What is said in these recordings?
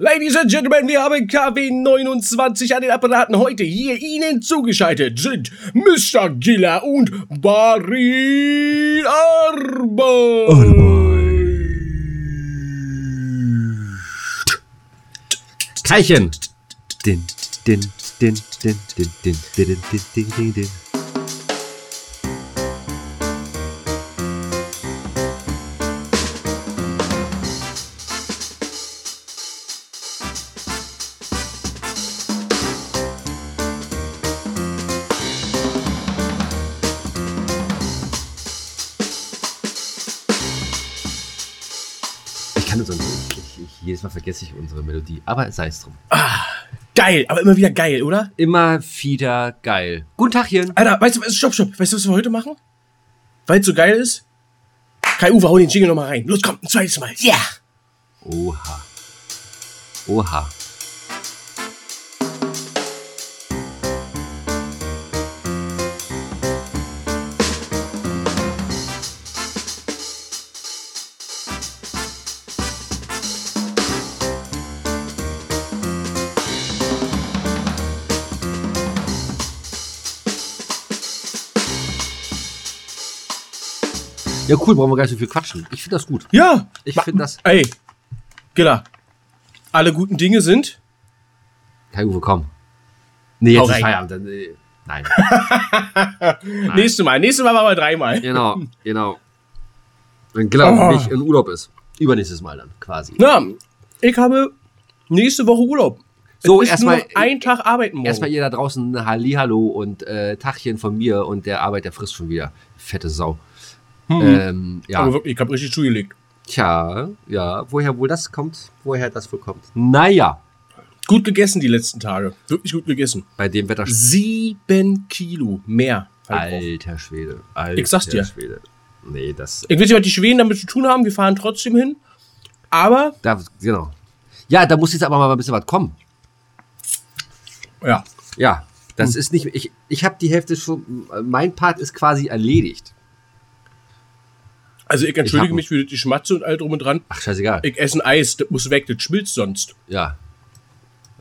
Ladies and Gentlemen, wir haben KW 29 an den Apparaten. Heute hier Ihnen zugeschaltet sind Mr. Giller und Barry Arbeit. Teilchen. Din, din. Vergesse ich unsere Melodie, aber sei es drum. Geil, aber immer wieder geil, oder? Immer wieder geil. Guten Tagchen. Alter, weißt du, was- stopp, stopp. Weißt du, was wir heute machen? Weil es so geil ist? Kai Uwe, hau den Jingle nochmal rein. Los, komm, ein zweites Mal. Ja! Oha. Oha. Ja, cool, brauchen wir gar nicht so viel quatschen. Ich finde das gut. Ja! Ich Ma- find das- Ey, Giller. Alle guten Dinge sind. Kai Uwe, komm. Nee, Hau jetzt ist rein. Feierabend. Dann, äh, nein. Nächstes Mal. Nächstes Mal machen wir dreimal. Genau, genau. Wenn Giller Oh. nicht in Urlaub ist. Übernächstes Mal dann, quasi. Na, ich habe nächste Woche Urlaub. So, erstmal- nur noch ein Tag arbeiten morgen. Erstmal ihr da draußen Hallihallo und äh, Tachchen von mir und der Arbeit, der frisst schon wieder. Fette Sau. Ähm, ja. Aber wirklich, ich habe richtig zugelegt. Tja, ja. Woher wohl das kommt? Woher das wohl kommt? Naja, Gut gegessen die letzten Tage. Wirklich gut gegessen. bei dem Wetter. Sieben Kilo mehr. Halt drauf. Alter Schwede. Alter Ich sag's dir. Schwede. Nee, das. Ich weiß nicht, was die Schweden damit zu tun haben. Wir fahren trotzdem hin. Aber, Da, genau. Ja, da muss jetzt aber mal ein bisschen was kommen. ja. Ja, das Hm. ist nicht. Ich, ich habe die Hälfte schon. Mein Part ist quasi erledigt. Also ich entschuldige hab- mich für die Schmatze und all drum und dran. Ach, scheißegal. Ich esse ein Eis, das muss weg, das schmilzt sonst. ja.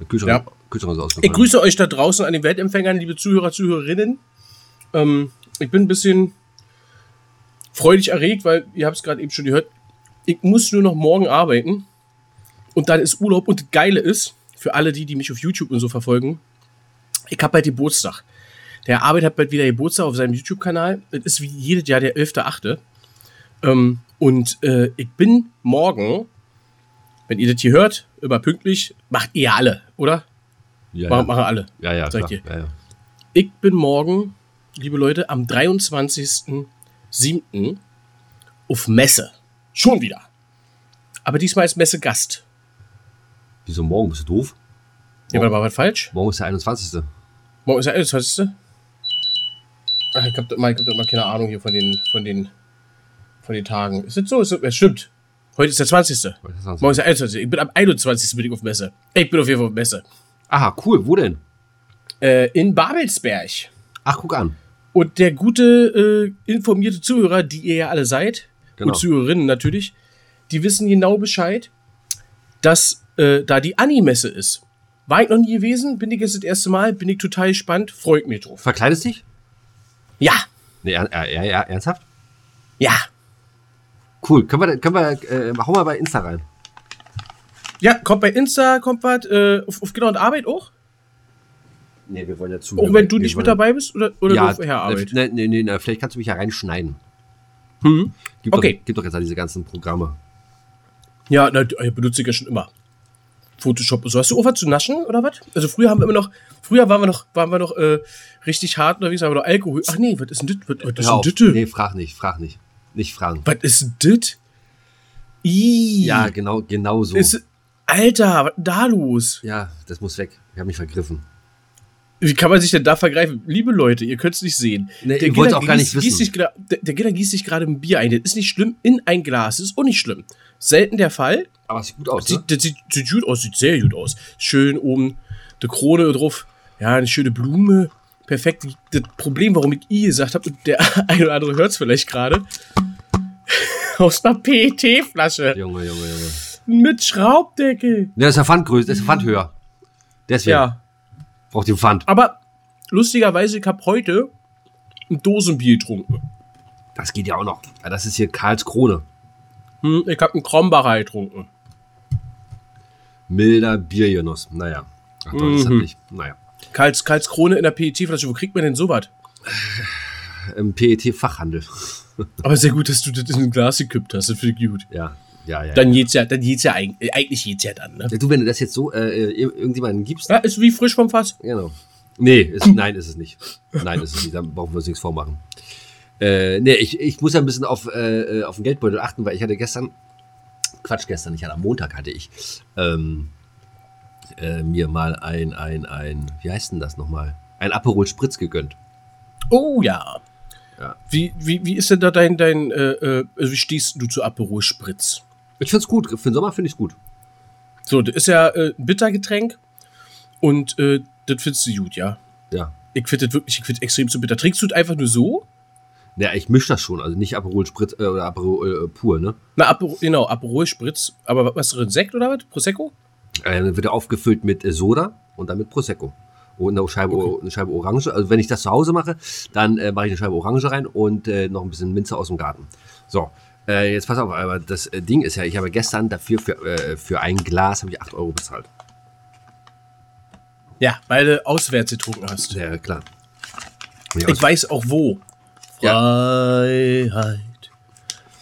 Kühlschrank, Ja. Kühlschrank ist Ich grüße euch da draußen an den Weltempfängern, liebe Zuhörer, Zuhörerinnen. Ähm, ich bin ein bisschen freudig erregt, weil ihr habt es gerade eben schon gehört. Ich muss nur noch morgen arbeiten und dann ist Urlaub. Und das Geile ist, für alle die, die mich auf YouTube und so verfolgen, ich habe bald Geburtstag. Der Arbeit hat bald wieder Geburtstag auf seinem YouTube-Kanal. Es ist wie jedes Jahr der 11.8. Ähm, und äh, ich bin morgen, wenn ihr das hier hört, immer pünktlich, macht ihr alle, oder? ja, Machen, ja. machen alle. ja, ja, klar. ja, ja. Ich bin morgen, liebe Leute, am 23.07. auf Messe. Schon wieder. Aber diesmal ist Messe Gast. Wieso morgen? Bist du doof? Ja, war was falsch? Morgen ist der 21. Morgen ist der 21. Ach, ich hab, doch mal, ich hab doch mal keine Ahnung hier von den, von den, von den Tagen. Ist das so? Ist das, ja, stimmt. Heute ist der 20. Heute ist der 20.. Morgen ist der 21. Ich bin am 21. bin ich auf Messe. Ich bin auf jeden Fall auf Messe. Aha, cool. Wo denn? Äh, in Babelsberg. Ach, guck an. Und der gute, äh, informierte Zuhörer, die ihr ja alle seid, Genau. und Zuhörerinnen natürlich, die wissen genau Bescheid, dass äh, da die Animesse ist. War ich noch nie gewesen, bin ich jetzt das erste Mal, bin ich total gespannt, freut mich drauf. Verkleidest dich? Ja, Nee, er, er, er, ernsthaft? ja, Cool. Können wir, können wir, äh, hau mal bei Insta rein. ja, kommt bei Insta, kommt was, äh, auf, auf Genau und Arbeit auch? Nee, wir wollen ja zu. Auch wenn du nicht mit dabei bist oder, oder ja, nur auf der Arbeit? Nee, nee, nee, nee, vielleicht kannst du mich ja reinschneiden. Hm? Gibt Okay. Doch, gibt doch jetzt all diese ganzen Programme. Ja, na, ich benutze ich ja schon immer. Photoshop und so. Hast du auch was zu naschen oder was? Also früher haben wir immer noch, früher waren wir noch, waren wir noch äh, richtig hart unterwegs, aber noch Alkohol. Ach nee, was ist denn das? Was, was ist denn das? Nee, frag nicht, frag nicht. Nicht fragen. Was ist das? Ih, Ja, genau, genau so. ist, Alter, was da los? ja, das muss weg. Ich habe mich vergriffen. Wie kann man sich denn da vergreifen? Liebe Leute, ihr könnt es nicht sehen. Nee, ihr wollt's auch gar nicht wissen. sich, der, der Gitter gießt sich gerade ein Bier ein. Das ist nicht schlimm in ein Glas. Das ist auch nicht schlimm. Selten der Fall. Aber es sieht gut aus, ne? Sieht, das sieht, sieht gut aus, sieht sehr gut aus. Schön oben die Krone drauf. Ja, eine schöne Blume. Perfekt. Das Problem, warum ich I gesagt habe, und der eine oder andere hört es vielleicht gerade. Aus einer PET-Flasche. Junge, Junge, Junge. mit Schraubdeckel. Ja, das ist der Pfand größer, das ist der Pfand höher. Deswegen Ja. braucht den Pfand. Aber lustigerweise, ich habe heute ein Dosenbier getrunken. Das geht ja auch noch. Ja, das ist hier Karlskrone. Hm, ich habe einen Krombacher getrunken. Milder Biergenuss. Naja. Ach doch, das hat Mhm. nicht. Naja. Karls, Karlskrone in der PET-Flasche. Wo kriegt man denn sowas? Im PET-Fachhandel. Aber sehr gut, dass du das in ein Glas gekippt hast. Das finde ich gut. Ja, ja, ja. Dann geht's ja, dann geht's ja eigentlich, eigentlich geht's ja dann, ne? ja. Du, wenn du das jetzt so äh, ir- irgendjemandem gibst, Ja, ist wie frisch vom Fass. Genau. Nee, ist, nein, ist es nicht. Nein, ist es nicht. Da brauchen wir uns nichts vormachen. Äh, nee, ich, ich muss ja ein bisschen auf, äh, auf den Geldbeutel achten, weil ich hatte gestern, Quatsch, gestern, ich hatte am Montag hatte ich ähm, äh, mir mal ein, ein, ein, wie heißt denn das nochmal? Ein Aperol Spritz gegönnt. Oh ja. Ja. Wie, wie, wie ist denn da dein, dein äh, äh, also wie stehst du zu Aperol Spritz? Ich find's gut. Für den Sommer finde ich's gut. So, das ist ja äh, ein Bittergetränk und äh, das findest du gut, ja. Ja. Ich finde das wirklich, ich finde extrem zu bitter. Trinkst du das einfach nur so? Ja, ich mische das schon. Also nicht Aperol Spritz äh, oder Aperol äh, pur, ne? Na, Aperol, genau, Aperol Spritz. Aber was drin? Sekt oder was? Prosecco? Äh, dann wird er aufgefüllt mit äh, Soda und dann mit Prosecco. Und eine Scheibe, Okay. eine Scheibe Orange. Also wenn ich das zu Hause mache, dann äh, mache ich eine Scheibe Orange rein und äh, noch ein bisschen Minze aus dem Garten. So, äh, jetzt pass auf, aber das äh, Ding ist ja, ich habe gestern dafür für, äh, für ein Glas habe ich 8 Euro bezahlt. Ja, weil du auswärts getrunken hast. Ja, klar. Ja, Ich weiß auch wo. Ja. Freiheit.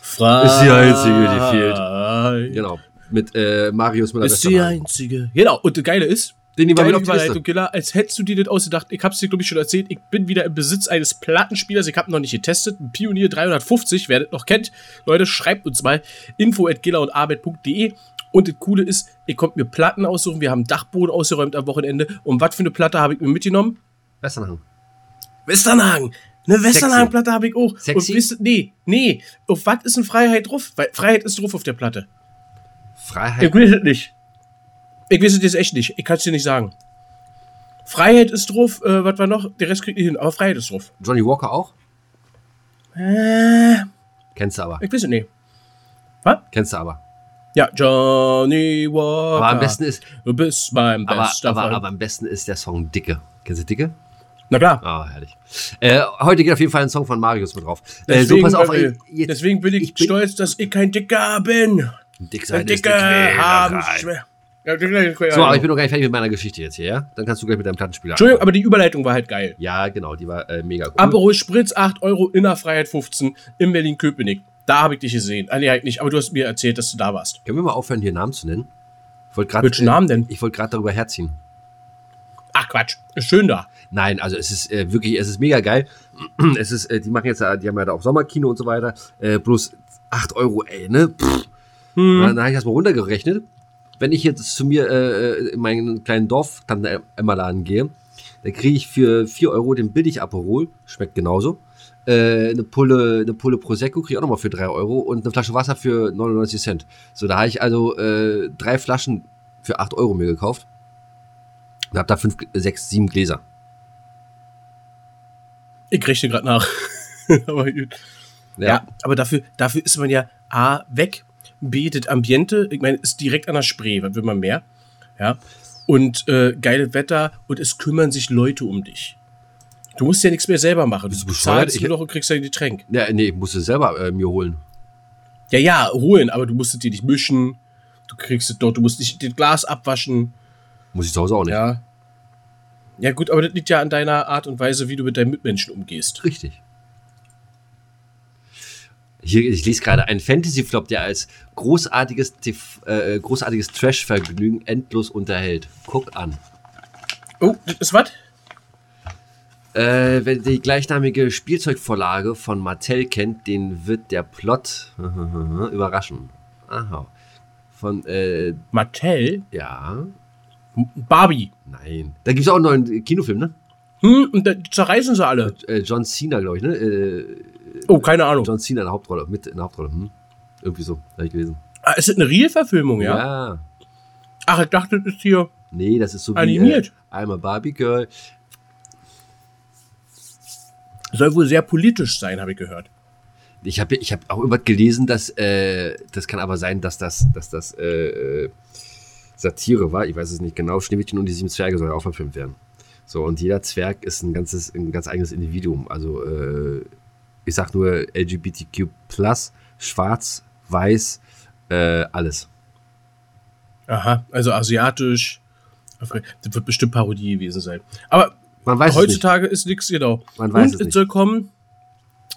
Freiheit. Ist die einzige, die fehlt. genau. Mit äh, Marius Müller Ist die einzige. Genau. Und das Geile ist, Den nehmen wir mit auf die Liste. Killer, als hättest du dir das ausgedacht. Ich hab's dir, glaube ich, schon erzählt. Ich bin wieder im Besitz eines Plattenspielers. Ich habe noch nicht getestet. Ein Pionier 350, wer das noch kennt. Leute, schreibt uns mal info at und arbeit.de. Und das Coole ist, ihr kommt mir Platten aussuchen. Wir haben Dachboden ausgeräumt am Wochenende. Und was für eine Platte habe ich mir mitgenommen? Westernhang. Westernhagen. Eine Westernhagen-Platte habe ich auch. Sexy? Und wisst, nee, nee. Auf was ist denn Freiheit drauf? Weil Freiheit ist drauf auf der Platte. Freiheit. Ich weiß es nicht. Ich weiß es jetzt echt nicht. Ich kann es dir nicht sagen. Freiheit ist drauf, äh, was war noch? Der Rest kriegt nicht hin, aber Freiheit ist drauf. Johnny Walker auch? Äh, Kennst du aber. ich weiß es nicht. Kennst du aber. Ja, Johnny Walker. Aber am besten ist, Du bist mein aber, bester aber, Freund. aber am besten ist der Song Dicke. Kennst du Dicke? Na klar. Ah, herrlich. Äh, heute geht auf jeden Fall ein Song von Marius mit drauf. Äh, so, Deswegen, pass auf. äh, jetzt, deswegen bin ich, ich bin- stolz, dass ich kein Dicker bin. dick sein Ein ist Dicker eine haben Quälerei. schwer. Ja, So, aber ich bin noch gar nicht fertig mit meiner Geschichte jetzt hier, ja? Dann kannst du gleich mit deinem Plattenspieler Entschuldigung, aber die Überleitung war halt geil. Ja, genau, die war äh, mega cool. Aperol Spritz, 8 Euro, Innerfreiheit 15 in Berlin-Köpenick. Da habe ich dich gesehen. Ah, nee, halt nicht, aber du hast mir erzählt, dass du da warst. Können wir mal aufhören, hier Namen zu nennen? Ich wollte gerade. Welchen Namen denn? Ich wollte gerade darüber herziehen. Ach Quatsch, ist schön da. Nein, also es ist äh, wirklich, es ist mega geil. Es ist, äh, die machen jetzt, äh, die haben ja da auch Sommerkino und so weiter. Äh, bloß 8 Euro, ey, ne? Pff. Hm. Dann habe ich das mal runtergerechnet. Wenn ich jetzt zu mir äh, in meinen kleinen Dorf Tante Emma Laden gehe, dann kriege ich für 4 Euro den billig Aperol, schmeckt genauso. Äh, eine Pulle, eine Pulle Prosecco kriege ich auch nochmal für 3 Euro und eine Flasche Wasser für 99 Cent. So, da habe ich also äh, drei Flaschen für 8 Euro mir gekauft. Und habe da 5, 6, 7 Gläser. Ich rechne gerade nach. aber gut. Ja. aber dafür, dafür ist man ja A, weg, B, das Ambiente, ich meine, ist direkt an der Spree, was will man mehr? Ja. Und äh, geiles Wetter und es kümmern sich Leute um dich. Du musst ja nichts mehr selber machen. Du Du bescheuert? zahlst Ich- nur noch und kriegst dein Getränk. Ja, nee, ich musste es selber äh, mir holen. Ja, ja, holen, aber du musst es dir nicht mischen. Du kriegst es dort, du musst nicht das Glas abwaschen. Muss ich zu Hause auch nicht. Ja. Ja, gut, aber das liegt ja an deiner Art und Weise, wie du mit deinen Mitmenschen umgehst. Richtig. Hier, ich lese gerade einen Fantasy-Flop, der als großartiges, TV äh, großartiges Trash-Vergnügen endlos unterhält. Guck an. Oh, das ist was? Äh, wer die gleichnamige Spielzeugvorlage von Mattel kennt, den wird der Plot überraschen. Aha. Von, äh, Mattel? ja, Barbie. nein. Da gibt es auch einen neuen Kinofilm, ne? Hm, und da zerreißen sie alle. Äh, John Cena, glaube ich, ne? Äh, Oh, keine Ahnung. John Cena in der Hauptrolle, mit in der Hauptrolle. Hm? Irgendwie so, habe ich gelesen. Ah, ist das eine Real-Verfilmung, ja? ja. Ach, ich dachte, das ist hier. Nee, das ist so wie Animiert. Äh, I'm a Barbie Girl. Soll wohl sehr politisch sein, habe ich gehört. Ich habe ich hab auch irgendwas gelesen, dass äh, das kann aber sein, dass das, dass das äh, Satire war. Ich weiß es nicht genau. Schneewittchen und die sieben Zwerge soll auch verfilmt werden. So, und jeder Zwerg ist ein ganzes, ein ganz eigenes Individuum. Also, äh, ich sag nur LGBTQ, schwarz, weiß, äh, alles. Aha, also asiatisch. Das wird bestimmt Parodie gewesen sein. Aber Man weiß heutzutage ist nichts, genau. Man weiß und es nicht. soll kommen,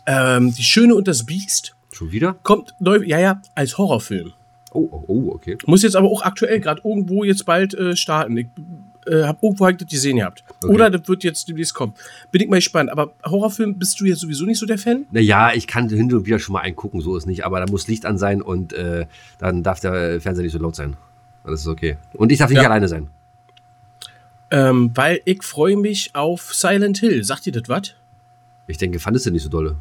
ähm, Die Schöne und das Biest. Schon wieder? kommt neu, ja, ja, als Horrorfilm. Oh, oh, oh, okay. Muss jetzt aber auch aktuell gerade irgendwo jetzt bald äh, starten. Ich äh, habe irgendwo halt das gesehen gehabt. Okay. Oder das wird jetzt demnächst kommen. Bin ich mal gespannt. Aber Horrorfilm bist du jetzt sowieso nicht so der Fan? Naja, ich kann hin und wieder schon mal einen gucken, so ist nicht, aber da muss Licht an sein und äh, dann darf der Fernseher nicht so laut sein. Das ist okay. Und ich darf nicht Ja. alleine sein. Ähm, weil ich freue mich auf Silent Hill. Sagt ihr das was? Ich denke, fandest du nicht so dolle.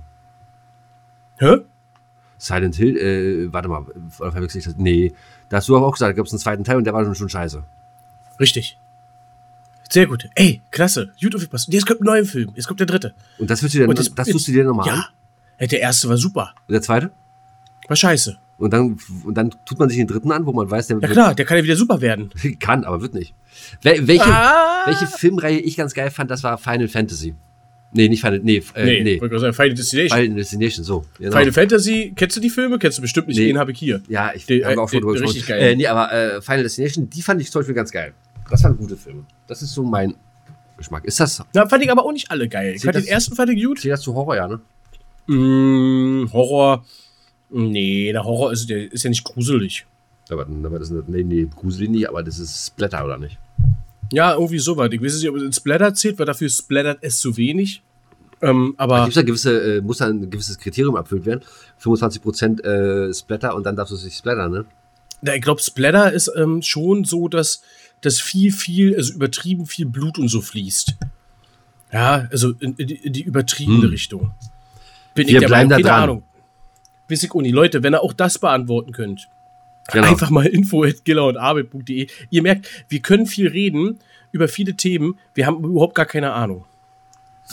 Hä? Silent Hill, äh, warte mal, oder verwechsel ich das? Nee, da hast du auch gesagt, da gab es einen zweiten Teil und der war schon, schon scheiße. Richtig. Sehr gut. Ey, klasse. Gut aufgepasst. Jetzt kommt ein neuer Film. Jetzt kommt der dritte. Und das, willst du dir, Und das, das- tust du dir nochmal an? Ja. Der erste war super. Und der zweite? War scheiße. Und dann, und dann tut man sich den dritten an, wo man weiß, der Ja klar, der kann ja wieder super werden. wird, kann, aber wird nicht. Wel welche, Ah! welche Filmreihe ich ganz geil fand, das war Final Fantasy. Nee, nicht Final, nee, äh, Nee, sagen, Final Destination. Final Destination, so. Genau. Final Fantasy, kennst du die Filme? Kennst du bestimmt nicht. Nee. Den habe ich hier. Ja, ich habe auch schon äh, drüber die- gesprochen. richtig geil. Äh, nee, aber äh, Final Destination, die fand ich zum Beispiel ganz geil. Das waren gute Filme. Das ist so mein Geschmack. Ist das, Na, fand ich aber auch nicht alle geil. Ich fand den das- ersten fand ich gut. zählt das zu Horror, ja, ne? Mm, Horror. Nee, der Horror ist, der ist ja nicht gruselig. Aber, aber das ist, nee, nee, gruselig nicht, aber das ist Splatter, oder nicht? Ja, irgendwie sowas. Ich weiß nicht, ob es in Splatter zählt, weil dafür splattert es zu wenig. Ähm, Da aber gibt's ja gewisse, äh, muss dann ein gewisses Kriterium erfüllt werden. 25% äh, Splatter und dann darfst du es nicht splattern, ne? na, ich glaube, Splatter ist ähm, schon so, dass, dass viel, viel, also übertrieben viel Blut und so fließt. Ja, also in, in, die, übertriebene Hm. Richtung. Bin Wir bleiben da keine dran. Ahnung. Ich auch nicht. Leute, wenn ihr auch das beantworten könnt, Genau. Einfach mal info und arbeit.de. Ihr merkt, wir können viel reden über viele Themen. Wir haben überhaupt gar keine Ahnung.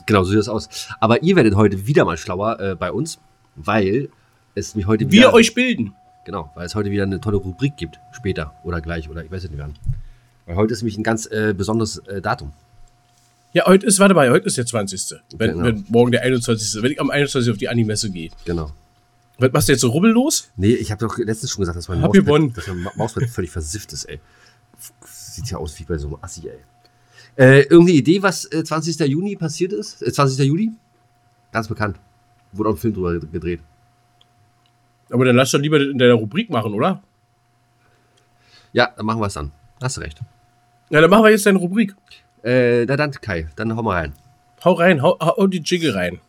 Genau, so sieht das aus. Aber ihr werdet heute wieder mal schlauer äh, bei uns, weil es mich heute Wir wieder, euch bilden. genau, weil es heute wieder eine tolle Rubrik gibt, später oder gleich oder ich weiß nicht wann. Weil heute ist nämlich ein ganz äh, besonderes äh, Datum. Ja, heute ist, warte mal, heute ist der 20. Wenn, Genau. wenn morgen der 21. Wenn ich am 21. auf die Animesse gehe. Genau. Was machst du jetzt so rubbellos? Nee, ich habe doch letztens schon gesagt, dass mein Hab Mauspad, gewonnen. dass mein Ma- Mauspad völlig versifft ist, ey. Sieht ja aus wie bei so einem Assi, ey. Äh, irgendeine Idee, was äh, 20. Juni passiert ist? Äh, 20. Juli? Ganz bekannt. Wurde auch ein Film drüber gedreht. Aber dann lass doch lieber in deiner Rubrik machen, oder? Ja, dann machen wir es dann. Hast du recht. Ja, dann machen wir jetzt deine Rubrik. Äh, na dann, Kai, dann hau mal rein. Hau rein, hau, hau die Jiggle rein.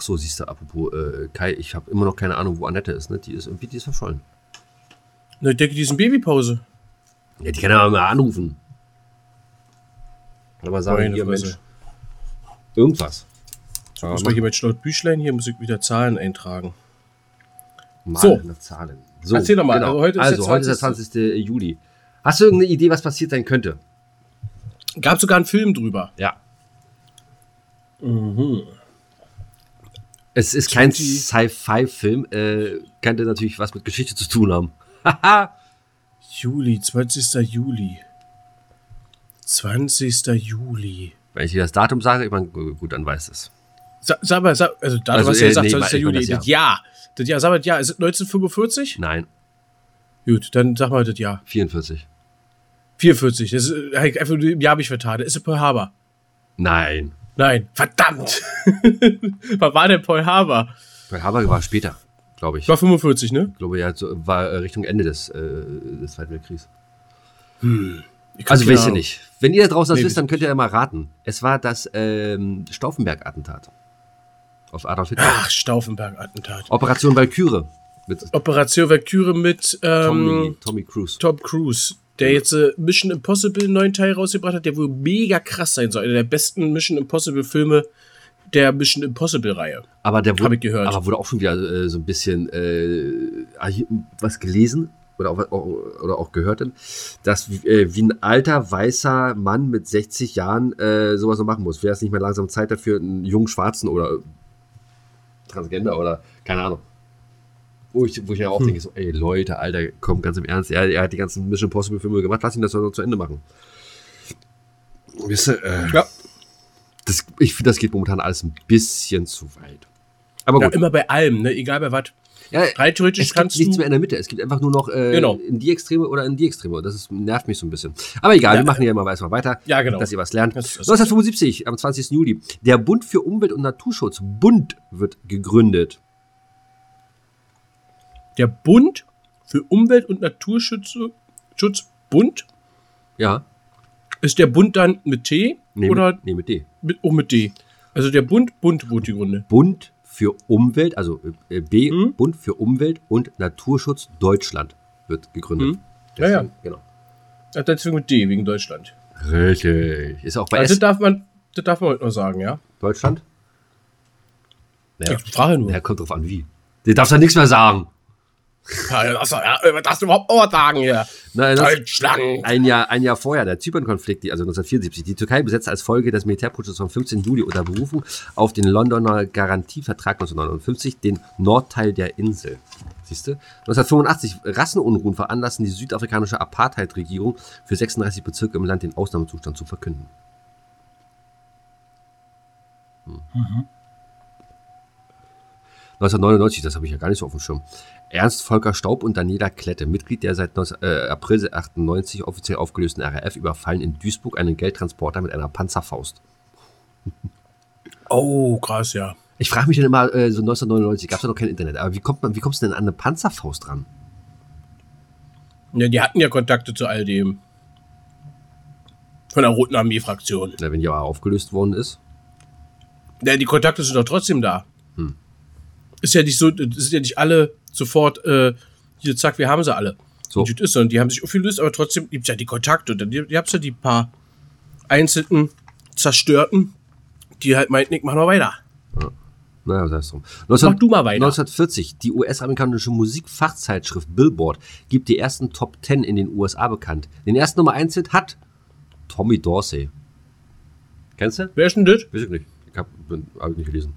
Ach so, siehst du, apropos äh, Kai, ich habe immer noch keine Ahnung, wo Annette ist, ne? Die ist irgendwie, die ist verschollen. Na, ich denke, die ist in Babypause. Ja, die kann ja mal anrufen. Kann mal sagen, Meine hier. Mensch, irgendwas. Ich muss mal hier mit Schlaut Büchlein, hier muss ich wieder Zahlen eintragen. Mal So. Zahlen. So, Erzähl doch mal, Genau. also heute ist also, der heute ist der 20. Juli. Hast du irgendeine Idee, was passiert sein könnte? Gab sogar einen Film drüber. Ja. Es ist kein 20 Sci-Fi-Film, äh, könnte natürlich was mit Geschichte zu tun haben. Juli, 20. Juli. 20. Juli. Wenn ich dir das Datum sage, ich meine, gut, dann weiß es. Sa sag mal, sag, also da Also, du hast ja äh, gesagt, nee, 20. ich meine Juli. das Das Jahr. Das Jahr, sag mal das Jahr. Ist es 1945? Nein, Gut, dann sag mal das Jahr. 44. 44. Das ist, äh, einfach im Jahr habe ich vertan. Ist Paul Haber. Nein. Nein, verdammt. Was war denn Paul Haber? Pearl Harbor war später, glaube ich. War 45, ne? Ich glaube, ja, so, war äh, Richtung Ende des, äh, des Zweiten Weltkriegs. Ich hab Also ihr Ahnung. nicht. Wenn ihr da draußen das Nee, wisst, dann könnt ihr ja mal raten. Es war das ähm, Stauffenberg-Attentat. Auf Adolf Hitler. Ach, Stauffenberg-Attentat. Operation Valkyrie. Mit Operation Valkyrie mit Tommy, ähm, Tommy Cruise. Tom Cruise. Der jetzt äh, Mission Impossible einen neuen Teil rausgebracht hat, der wohl mega krass sein soll. Einer der besten Mission Impossible Filme der Mission Impossible Reihe. Aber der wurde, ich gehört. aber wurde auch schon wieder äh, so ein bisschen äh, ah, was gelesen oder auch, oder auch gehört, dass äh, wie ein alter weißer Mann mit 60 Jahren äh, sowas noch machen muss. Wäre es nicht mehr langsam Zeit dafür, einen jungen Schwarzen oder Transgender oder keine Ahnung. Wo ich, wo ich ja auch denke, so, ey Leute, Alter, komm, ganz im Ernst, er, er hat die ganzen Mission Impossible Filme gemacht, lass ihn das doch noch zu Ende machen. Wisst ihr, äh, Ja. das, ich finde, das geht momentan alles ein bisschen zu weit. Aber Ja, gut. immer bei allem, ne? egal bei was. Ja, Rein theoretisch es gibt kannst nichts du. mehr in der Mitte. Es gibt einfach nur noch äh, Genau. in die Extreme oder in die Extreme. Das ist, nervt mich so ein bisschen. Aber egal, Ja. wir machen ja mal erstmal weiter, Ja, genau. dass ihr was lernt. Das ist- 1975, am 20. Juli, der Bund für Umwelt und Naturschutz, Bund, wird gegründet. Der Bund für Umwelt- und Naturschutz Schutz Bund Ja, ist der Bund dann mit T nee, oder mit, nee, mit D. mit, auch mit D? Also der Bund, Bund wurde die Gründe. Bund für Umwelt, also äh, B, Hm? Bund für Umwelt und Naturschutz Deutschland wird gegründet. Hm. Ja, ja. Genau. Ja, Deswegen mit D, wegen Deutschland. Richtig. Ist auch bei Also S darf man, das darf man heute noch sagen, ja? Deutschland? Ja. Ich frage nur. ja, kommt drauf an, wie. Du darfst ja nichts mehr sagen. Ja, ja, das, ja, du überhaupt sagen hier? Nein, das, Deutschland. Ein Jahr, ein Jahr vorher, der Zypern-Konflikt, also 1974. Die Türkei besetzte als Folge des Militärputsches vom 15. Juli unter Berufung auf den Londoner Garantievertrag 1959 den Nordteil der Insel. Siehst du? 1985 Rassenunruhen veranlassten die südafrikanische Apartheid-Regierung für 36 Bezirke im Land den Ausnahmezustand zu verkünden. Hm. 1999, das habe ich ja gar nicht so auf dem Schirm. Ernst Volker Staub und Daniela Klette, Mitglied der seit 19, äh, April 98 offiziell aufgelösten RAF, überfallen in Duisburg einen Geldtransporter mit einer Panzerfaust. Oh, krass, ja. Ich frage mich dann immer, äh, so 1999 gab es ja noch kein Internet, aber wie kommt man, wie kommst du denn an eine Panzerfaust ran? Ja, die hatten ja Kontakte zu all dem. Von der Roten Armee-Fraktion. Na, wenn die aber aufgelöst worden ist? Ja, die Kontakte sind doch trotzdem da. Hm. Ist ja nicht so, sind ja nicht alle sofort, äh, hier, zack, wir haben sie alle. So. Und das ist so, und die haben sich aufgelöst, aber trotzdem gibt es ja die Kontakte. Und dann ihr habt ja die paar einzelnen Zerstörten, die halt meinten, ich mach noch weiter. Naja, sei es drum. Mach du mal weiter. 1940, die US-amerikanische Musikfachzeitschrift Billboard gibt die ersten Top 10 in den USA bekannt. Den ersten Nummer 1 Hit hat Tommy Dorsey. Kennst du? Wer ist denn das? Weiß ich nicht. Ich habe hab ich nicht gelesen.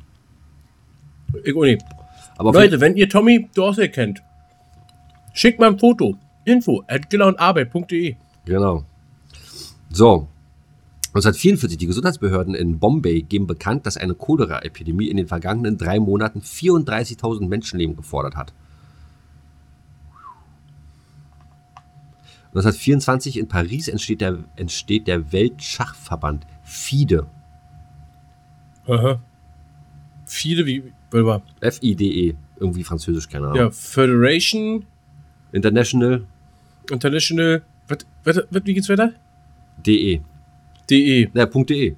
Ich auch nicht. Aber Leute, wenn ihr Tommy Dorsey kennt, schickt mal ein Foto. Info at gellerundarbeit.de. Genau. So. 1944, die Gesundheitsbehörden in Bombay geben bekannt, dass eine Cholera-Epidemie in den vergangenen drei Monaten 34.000 Menschenleben gefordert hat. 1924 in Paris entsteht der, entsteht der Weltschachverband FIDE. Aha. Viele wie, mal. F-I-D-E. Irgendwie französisch, keine Ahnung. Ja, Federation International International. Was, wie geht's weiter? DE. DE. Na, .de.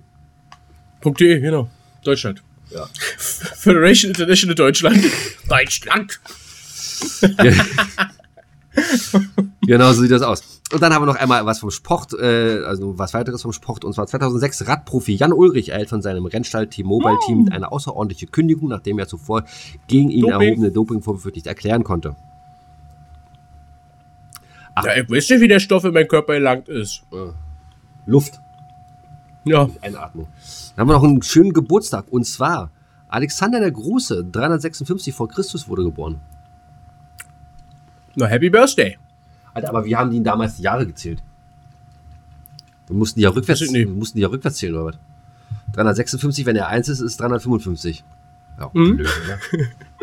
.de, genau. Deutschland. Ja. Federation International Deutschland. Deutschland. Genau so sieht das aus. Und dann haben wir noch einmal was vom Sport, äh, also was weiteres vom Sport. Und zwar 2006 Radprofi Jan Ulrich erhält von seinem Rennstall T-Mobile-Team eine außerordentliche Kündigung, nachdem er zuvor gegen ihn Doping. erhobene Dopingvorwürfe nicht erklären konnte. Ach. Ja, ich weiß nicht, wie der Stoff in meinem Körper gelangt ist. Luft. Ja. Einatmung. Dann haben wir noch einen schönen Geburtstag. Und zwar Alexander der Große, 356 vor Christus wurde geboren. Na, Happy Birthday. Alter, aber wie haben die ihn damals die Jahre gezählt? Wir mussten die ja rückwärts, wir mussten die ja rückwärts zählen, oder was? 356, wenn er 1 ist, ist 355. Ja, Mhm. blöd, oder?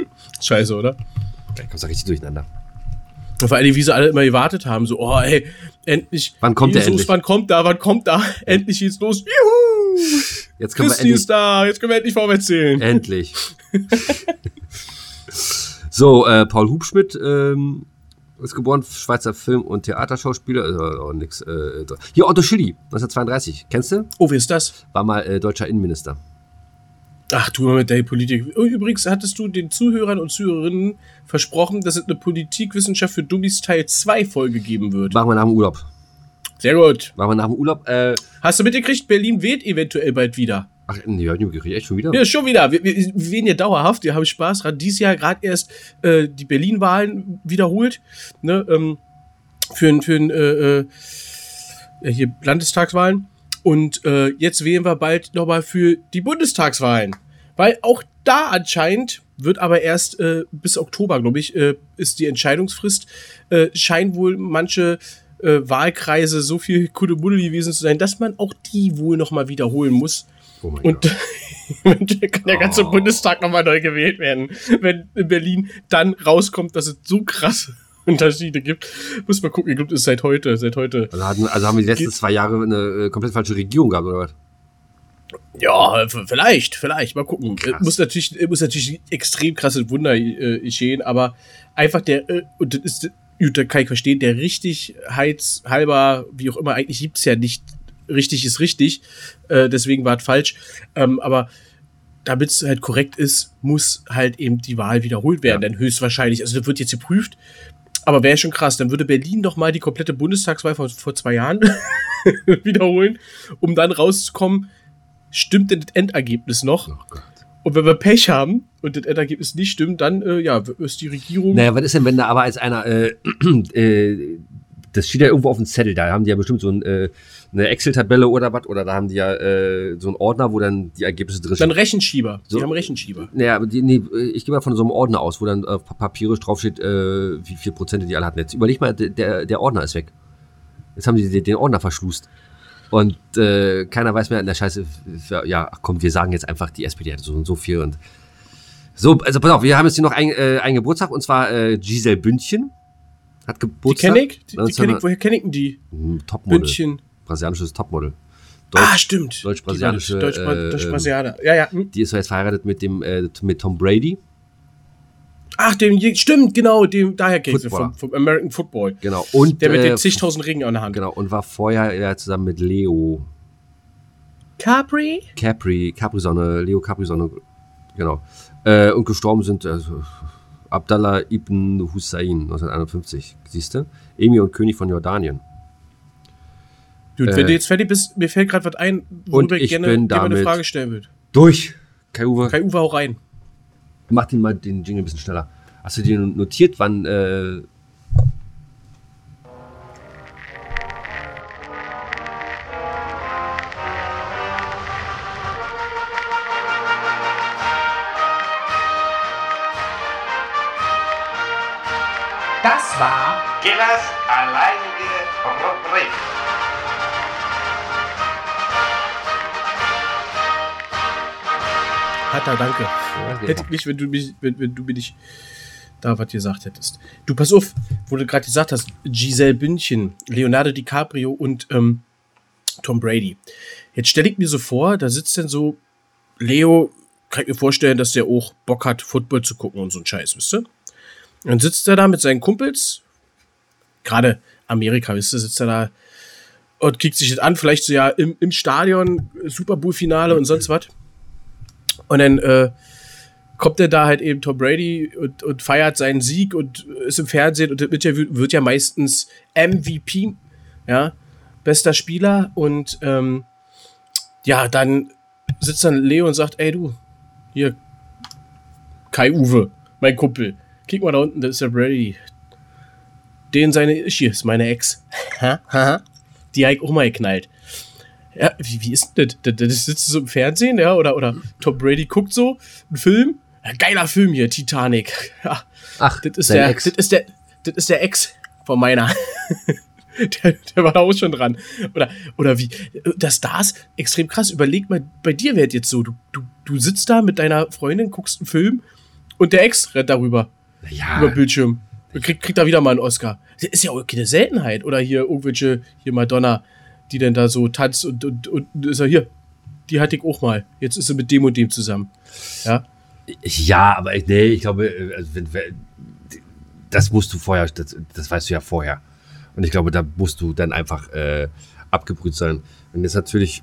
Scheiße, oder? Da kommst du richtig durcheinander. Und vor allem, wie sie alle immer gewartet haben. So, oh, ey, endlich. Wann kommt der Jesus, endlich? Wann kommt da? Wann kommt da? Endlich geht's los. Juhu! Jetzt können wir ist endlich. da. Jetzt können wir endlich vorwärts zählen. Endlich. so, äh, Paul Hubschmidt ähm, ist geboren, Schweizer Film- und Theaterschauspieler. Äh, auch nix, äh, hier Otto Schilly, 1932. Kennst du? Oh, wie ist das? War mal äh, deutscher Innenminister. Ach, du mal mit der Politik. Oh, Übrigens hattest du den Zuhörern und Zuhörerinnen versprochen, dass es eine Politikwissenschaft für Dummies Teil 2 Folge geben wird. Machen wir nach dem Urlaub. Sehr gut. Machen wir nach dem Urlaub. Äh, Hast du mitgekriegt, Berlin weht eventuell bald wieder. Ach, nee, nicht gekriegt. Echt schon wieder? Ja, schon wieder. Wir, wir, wir wählen ja dauerhaft. Wir haben Spaß dran. Dieses Jahr gerade erst äh, die Berlin-Wahlen wiederholt. Ne, ähm, für, für äh, äh, Landestagswahlen. Und äh, jetzt wählen wir bald nochmal für die Bundestagswahlen. Weil auch da anscheinend wird aber erst äh, bis Oktober, glaube ich, äh, ist die Entscheidungsfrist. Äh, scheinen wohl manche äh, Wahlkreise so viel Kuddelmuddel gewesen zu sein, dass man auch die wohl nochmal wiederholen muss. Oh mein Und Gott. kann der ganze Oh. Bundestag nochmal neu gewählt werden. Wenn in Berlin dann rauskommt, dass es so krasse Unterschiede gibt, muss man gucken. Ich glaube, das ist seit heute, seit heute. Also, hatten, also haben wir die letzten zwei Jahre eine äh, komplett falsche Regierung gehabt, oder was? Ja, vielleicht, vielleicht. Mal gucken. Krass. Muss natürlich, muss natürlich extrem krasses Wunder äh, geschehen, aber einfach der, äh, und das ist, gut, da kann ich verstehen, der Richtigkeits halber, wie auch immer, eigentlich gibt's ja nicht, richtig ist richtig, äh, deswegen war es falsch, ähm, aber damit es halt korrekt ist, muss halt eben die Wahl wiederholt werden, Ja. dann höchstwahrscheinlich. Also das wird jetzt geprüft, aber wäre schon krass, dann würde Berlin doch mal die komplette Bundestagswahl von vor zwei Jahren wiederholen, um dann rauszukommen, stimmt denn das Endergebnis noch? Oh. Und wenn wir Pech haben und das Endergebnis nicht stimmt, dann äh, ja, ist die Regierung. Naja, was ist denn, wenn da aber als einer, äh, äh, das steht ja irgendwo auf dem Zettel, da haben die ja bestimmt so ein, äh, eine Excel-Tabelle oder was, oder da haben die ja äh, so einen Ordner, wo dann die Ergebnisse drin dann stehen. Rechenschieber. So. Die haben Rechenschieber. Naja, die, nee, ich gehe mal von so einem Ordner aus, wo dann äh, pa- papierisch draufsteht, äh, wie viel Prozent die alle hatten. Jetzt überleg mal, der- der, Ordner ist weg. Jetzt haben die den- Ordner verschlust. Und äh, keiner weiß mehr in der Scheiße, ja, komm, wir sagen jetzt einfach, die SPD hat so und so viel. Und so, also pass auf, wir haben jetzt hier noch ein, äh, einen Geburtstag und zwar äh, Giselle Bündchen hat Die Geburtstag. kenne ich. Die, die 1900 kenn ich. Woher kenne ich denn die? Hm, Topmodel. Bündchen. Brasilianisches Topmodel. Ah, stimmt. deutsch-brasilianische, Die war das. Deutsch, äh, Deutsch-Brasilianer. ja, ja. hm. Die ist jetzt verheiratet mit dem äh, mit Tom Brady. Ach, dem, stimmt, genau, dem, daher kenn ich vom, vom American Football. Genau. Und Der mit äh, den zigtausend Ringen an der Hand. Genau, und war vorher ja, zusammen mit Leo Capri? Capri, Capri-Sonne, Leo Capri-Sonne, genau. Äh, und gestorben sind also, Abdallah ibn Hussein 1951, siehst du? Emir und König von Jordanien. Äh, wenn du jetzt fertig bist, mir fällt gerade was ein, worüber ich gerne bin dir eine Frage stellen würde. Durch! Kai Uwe, Kai Uwe, hau rein. mach den mal den Jingle ein bisschen schneller. Hast du dir notiert, wann äh, war Killers alleinige Rubrik. Hatta, danke. Ja, Hätte ich nicht, wenn du, mich, wenn, wenn du mir nicht da was gesagt hättest. Du, pass auf, wo du gerade gesagt hast, Giselle Bündchen, Leonardo DiCaprio und ähm, Tom Brady. Jetzt stelle ich mir so vor, da sitzt denn so Leo, kann ich mir vorstellen, dass der auch Bock hat, Football zu gucken und so ein Scheiß, wisst ihr? Und dann sitzt er da mit seinen Kumpels, gerade Amerika, wisst ihr, sitzt er da und kickt sich das an, vielleicht so ja im, im Stadion, Super Bowl-Finale und sonst was. Und dann äh, kommt er da halt eben Tom Brady und, und feiert seinen Sieg und ist im Fernsehen und wird ja, wird ja meistens MVP, ja, bester Spieler und ähm, ja, dann sitzt dann Leo und sagt, ey du, hier, Kai Uwe, mein Kumpel, kick mal da unten, das ist der Brady. Den seine ist meine Ex. Die auch mal geknallt. Ja, wie, wie ist denn das? Das, sitzt so im Fernsehen, ja, oder, oder Tom Brady guckt so einen Film. Ja, geiler Film hier, Titanic. Ja, Ach, das ist der, Ex. das ist der, das ist der Ex von meiner. der, der war da auch schon dran. Oder, oder wie? Das Stars, extrem krass. Überleg mal, bei dir wäre jetzt so, du, du, du sitzt da mit deiner Freundin, guckst einen Film und der Ex rennt darüber, ja, über Bildschirm. Und Kriegt, kriegt da wieder mal einen Oscar. Das ist ja auch keine Seltenheit. Oder hier irgendwelche, hier Madonna, die dann da so tanzt und, und, und ist ja hier. Die hatte ich auch mal. Jetzt ist sie mit dem und dem zusammen. Ja. ja, aber ich- nee, ich glaube, äh, also, das musst du vorher, das, das weißt du ja vorher. Und ich glaube, da musst du dann einfach äh, abgebrüht sein. Wenn jetzt natürlich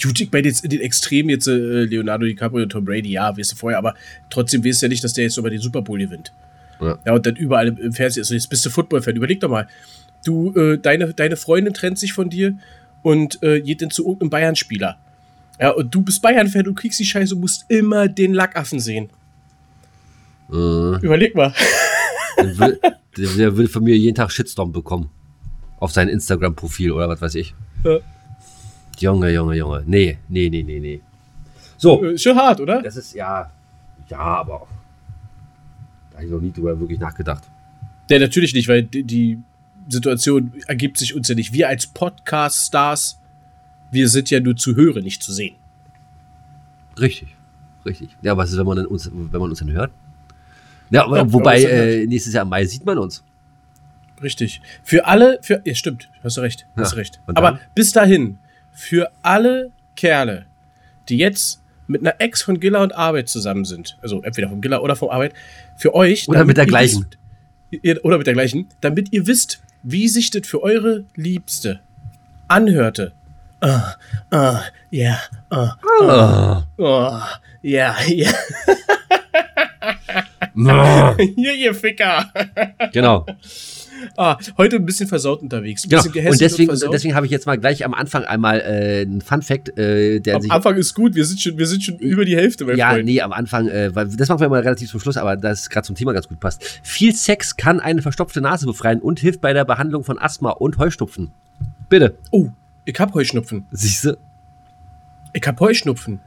Gut, ich meine jetzt in den Extremen jetzt äh, Leonardo DiCaprio und Tom Brady, ja, weißt du vorher, aber trotzdem weißt du ja nicht, dass der jetzt über den Super Bowl gewinnt. Ja. Ja, und dann überall im, Fernsehen ist. Und jetzt bist du Football-Fan. Überleg doch mal. du, äh, deine, deine Freundin trennt sich von dir und äh, geht dann zu irgendeinem Bayern-Spieler. Ja, und du bist Bayern-Fan, du kriegst die Scheiße und musst immer den Lackaffen sehen. Äh, Überleg mal. der, will, der, der will von mir jeden Tag Shitstorm bekommen. Auf sein Instagram-Profil oder was weiß ich. Ja. Junge, Junge, Junge. Nee, nee, nee, nee, nee. So, Äh, Schon hart, oder? das ist ja. Ja, aber. Da habe ich noch nie drüber wirklich nachgedacht. Ja, natürlich nicht, weil die, Situation ergibt sich uns ja nicht. Wir als Podcast-Stars, wir sind ja nur zu hören, nicht zu sehen. Richtig, richtig. Ja, was ist, wenn man, uns, wenn man uns dann hört? Ja, Ja, wobei äh, nächstes Jahr im Mai sieht man uns. Richtig. Für alle, für, ja, stimmt, hast du recht, hast Ja, recht. Aber bis dahin, für alle Kerle, die jetzt mit einer Ex von Gilla und Arbeit zusammen sind, also entweder vom Gilla oder vom Arbeit, für euch. Oder mit der gleichen. Wisst, oder mit der gleichen, damit ihr wisst, wie sich das für eure Liebste anhörte. Ah, ah, ja, ah, Ah. oh, ja, ja. Ah. Hier, ihr Ficker. genau. Ah, heute ein bisschen versaut unterwegs. Ein genau. bisschen Und deswegen, deswegen habe ich jetzt mal gleich am Anfang einmal äh, einen Fun-Fact, äh, der Am sich. Anfang ist gut, wir sind schon, wir sind schon über die Hälfte, mein Ja, Freund. nee, am Anfang, äh, weil das machen wir immer relativ zum Schluss, aber das gerade zum Thema ganz gut passt. Viel Sex kann eine verstopfte Nase befreien und hilft bei der Behandlung von Asthma und Heuschnupfen. Bitte. Oh, ich hab Heuschnupfen. Siehst du? Ich hab Heuschnupfen.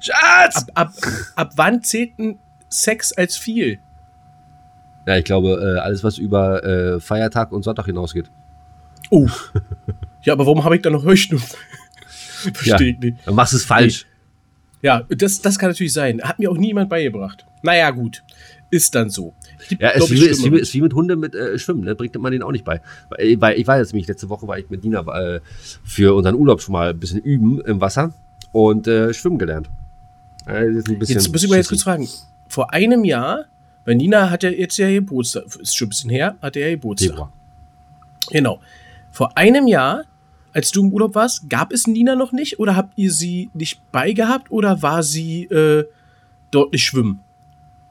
Schatz! Ab, ab, ab wann zählt ein Sex als viel? Ja, ich glaube, äh, alles, was über äh, Feiertag und Sonntag hinausgeht. Oh. ja, aber warum habe ich da noch Heuschnupfen? Verstehe Ja. ich nicht. Dann machst du es falsch. Ja, das, das kann natürlich sein. Hat mir auch nie jemand beigebracht. Naja, gut. Ist dann so. Gibt, Ja, ist glaub wie, ist, wie, ist wie mit Hunde mit äh, Schwimmen, ne? bringt man denen auch nicht bei. Weil, weil ich war jetzt nämlich, letzte Woche war ich mit Nina äh, für unseren Urlaub schon mal ein bisschen üben im Wasser und äh, schwimmen gelernt. Äh, Jetzt muss ich mal jetzt kurz fragen. Vor einem Jahr, weil Nina hat ja jetzt ja Geburtstag, ist schon ein bisschen her, hat er ja Geburtstag. Februar. Genau. Vor einem Jahr, als du im Urlaub warst, gab es Nina noch nicht oder habt ihr sie nicht beigehabt oder war sie äh, dort nicht schwimmen?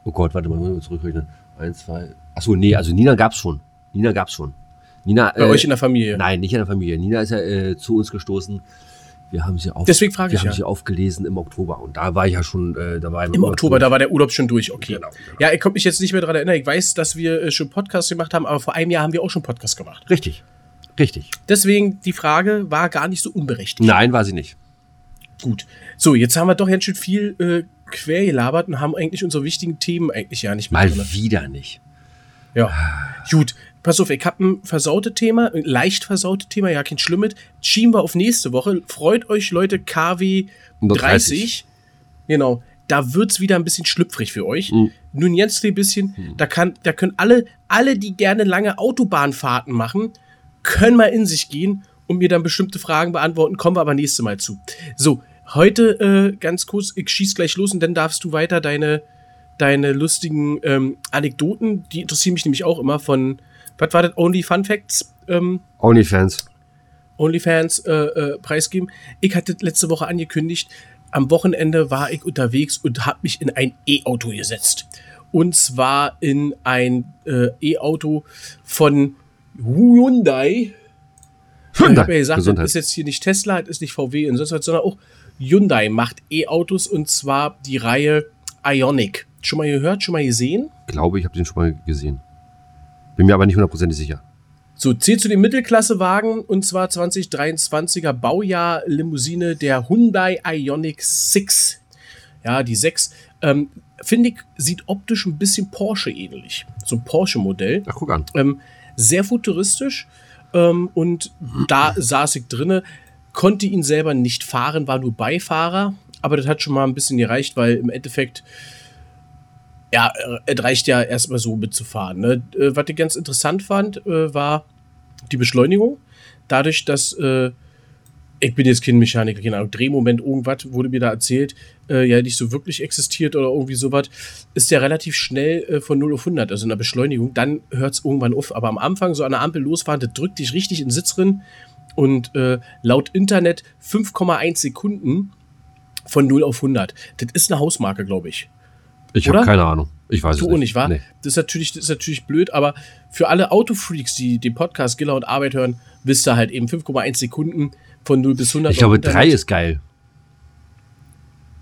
Oh Gott, warte mal, muss ich zurückrechnen. Eins, zwei. Achso, nee, also Nina gab's schon. Nina gab's schon. Nina, Bei euch in der Familie? Nein, nicht in der Familie. Nina ist ja äh, zu uns gestoßen. Wir haben sie auf, Deswegen frage wir ich haben ja. sie aufgelesen im Oktober und da war ich ja schon, äh, da war ich Im Oktober, da war der Urlaub schon durch, okay. Genau, genau. Ja, ich konnte mich jetzt nicht mehr daran erinnern. Ich weiß, dass wir äh, schon Podcasts gemacht haben, aber vor einem Jahr haben wir auch schon Podcasts gemacht. Richtig, richtig. Deswegen, die Frage war gar nicht so unberechtigt. Nein, war sie nicht. Gut. So, jetzt haben wir doch ganz schön viel äh, quer gelabert und haben eigentlich unsere wichtigen Themen eigentlich ja nicht mit Mal drin. wieder nicht. Ja. Gut. Pass auf, ich habe ein versaute Thema, ein leicht versaute Thema, ja, kein Schlimmes. Schieben wir auf nächste Woche. Freut euch, Leute, KW 30. Genau. Da wird's wieder ein bisschen schlüpfrig für euch. Mhm. Nun jetzt ein bisschen, da, kann, da können alle, alle, die gerne lange Autobahnfahrten machen, können mal in sich gehen und mir dann bestimmte Fragen beantworten. Kommen wir aber nächste Mal zu. So, heute äh, ganz kurz, ich schieß gleich los und dann darfst du weiter deine, deine lustigen ähm, Anekdoten, die interessieren mich nämlich auch immer von, was war das, Only Fun Facts? Ähm, Onlyfans. OnlyFans äh, äh, preisgeben. Ich hatte letzte Woche angekündigt, am Wochenende war ich unterwegs und habe mich in ein E-Auto gesetzt. Und zwar in ein äh, E-Auto von Hyundai. Ich habe ja gesagt, das Gesundheit. ist jetzt hier nicht Tesla, das ist nicht VW und sonst was, sondern auch Hyundai macht E-Autos und zwar die Reihe Ionic. Schon mal gehört, schon mal gesehen? glaube, ich habe den schon mal gesehen. Bin mir aber nicht hundertprozentig sicher. So, zählt zu den Mittelklassewagen und zwar 2023er Baujahr Limousine der Hyundai Ioniq 6. Ja, die 6. Ähm, Finde ich, sieht optisch ein bisschen Porsche ähnlich. So ein Porsche-Modell. Ach, guck an. Ähm, sehr futuristisch. Ähm, und da saß ich drinne, konnte ihn selber nicht fahren, war nur Beifahrer. Aber das hat schon mal ein bisschen gereicht, weil im Endeffekt, ja, äh, es reicht ja erstmal so mitzufahren. Ne? Äh, Was ich ganz interessant fand, äh, war die Beschleunigung. Dadurch, dass ich bin jetzt kein Mechaniker, keine Ahnung, Drehmoment, irgendwas wurde mir da erzählt, äh, ja nicht so wirklich existiert oder irgendwie sowas, ist der relativ schnell äh, von 0 auf 100, also in der Beschleunigung, dann hört es irgendwann auf. Aber am Anfang so an der Ampel losfahren, das drückt dich richtig in den Sitz drin und äh, laut Internet 5,1 Sekunden von 0 auf 100. Das ist eine Hausmarke, glaube ich. Ich habe keine Ahnung. Ich weiß Du es nicht. nicht, wahr? Nee. Das, ist natürlich, das ist natürlich blöd, aber für alle Autofreaks, die den Podcast Giller und Arbeit hören, wisst ihr halt eben 5,1 Sekunden von 0 bis 100. Ich glaube, auf Internet. drei ist geil.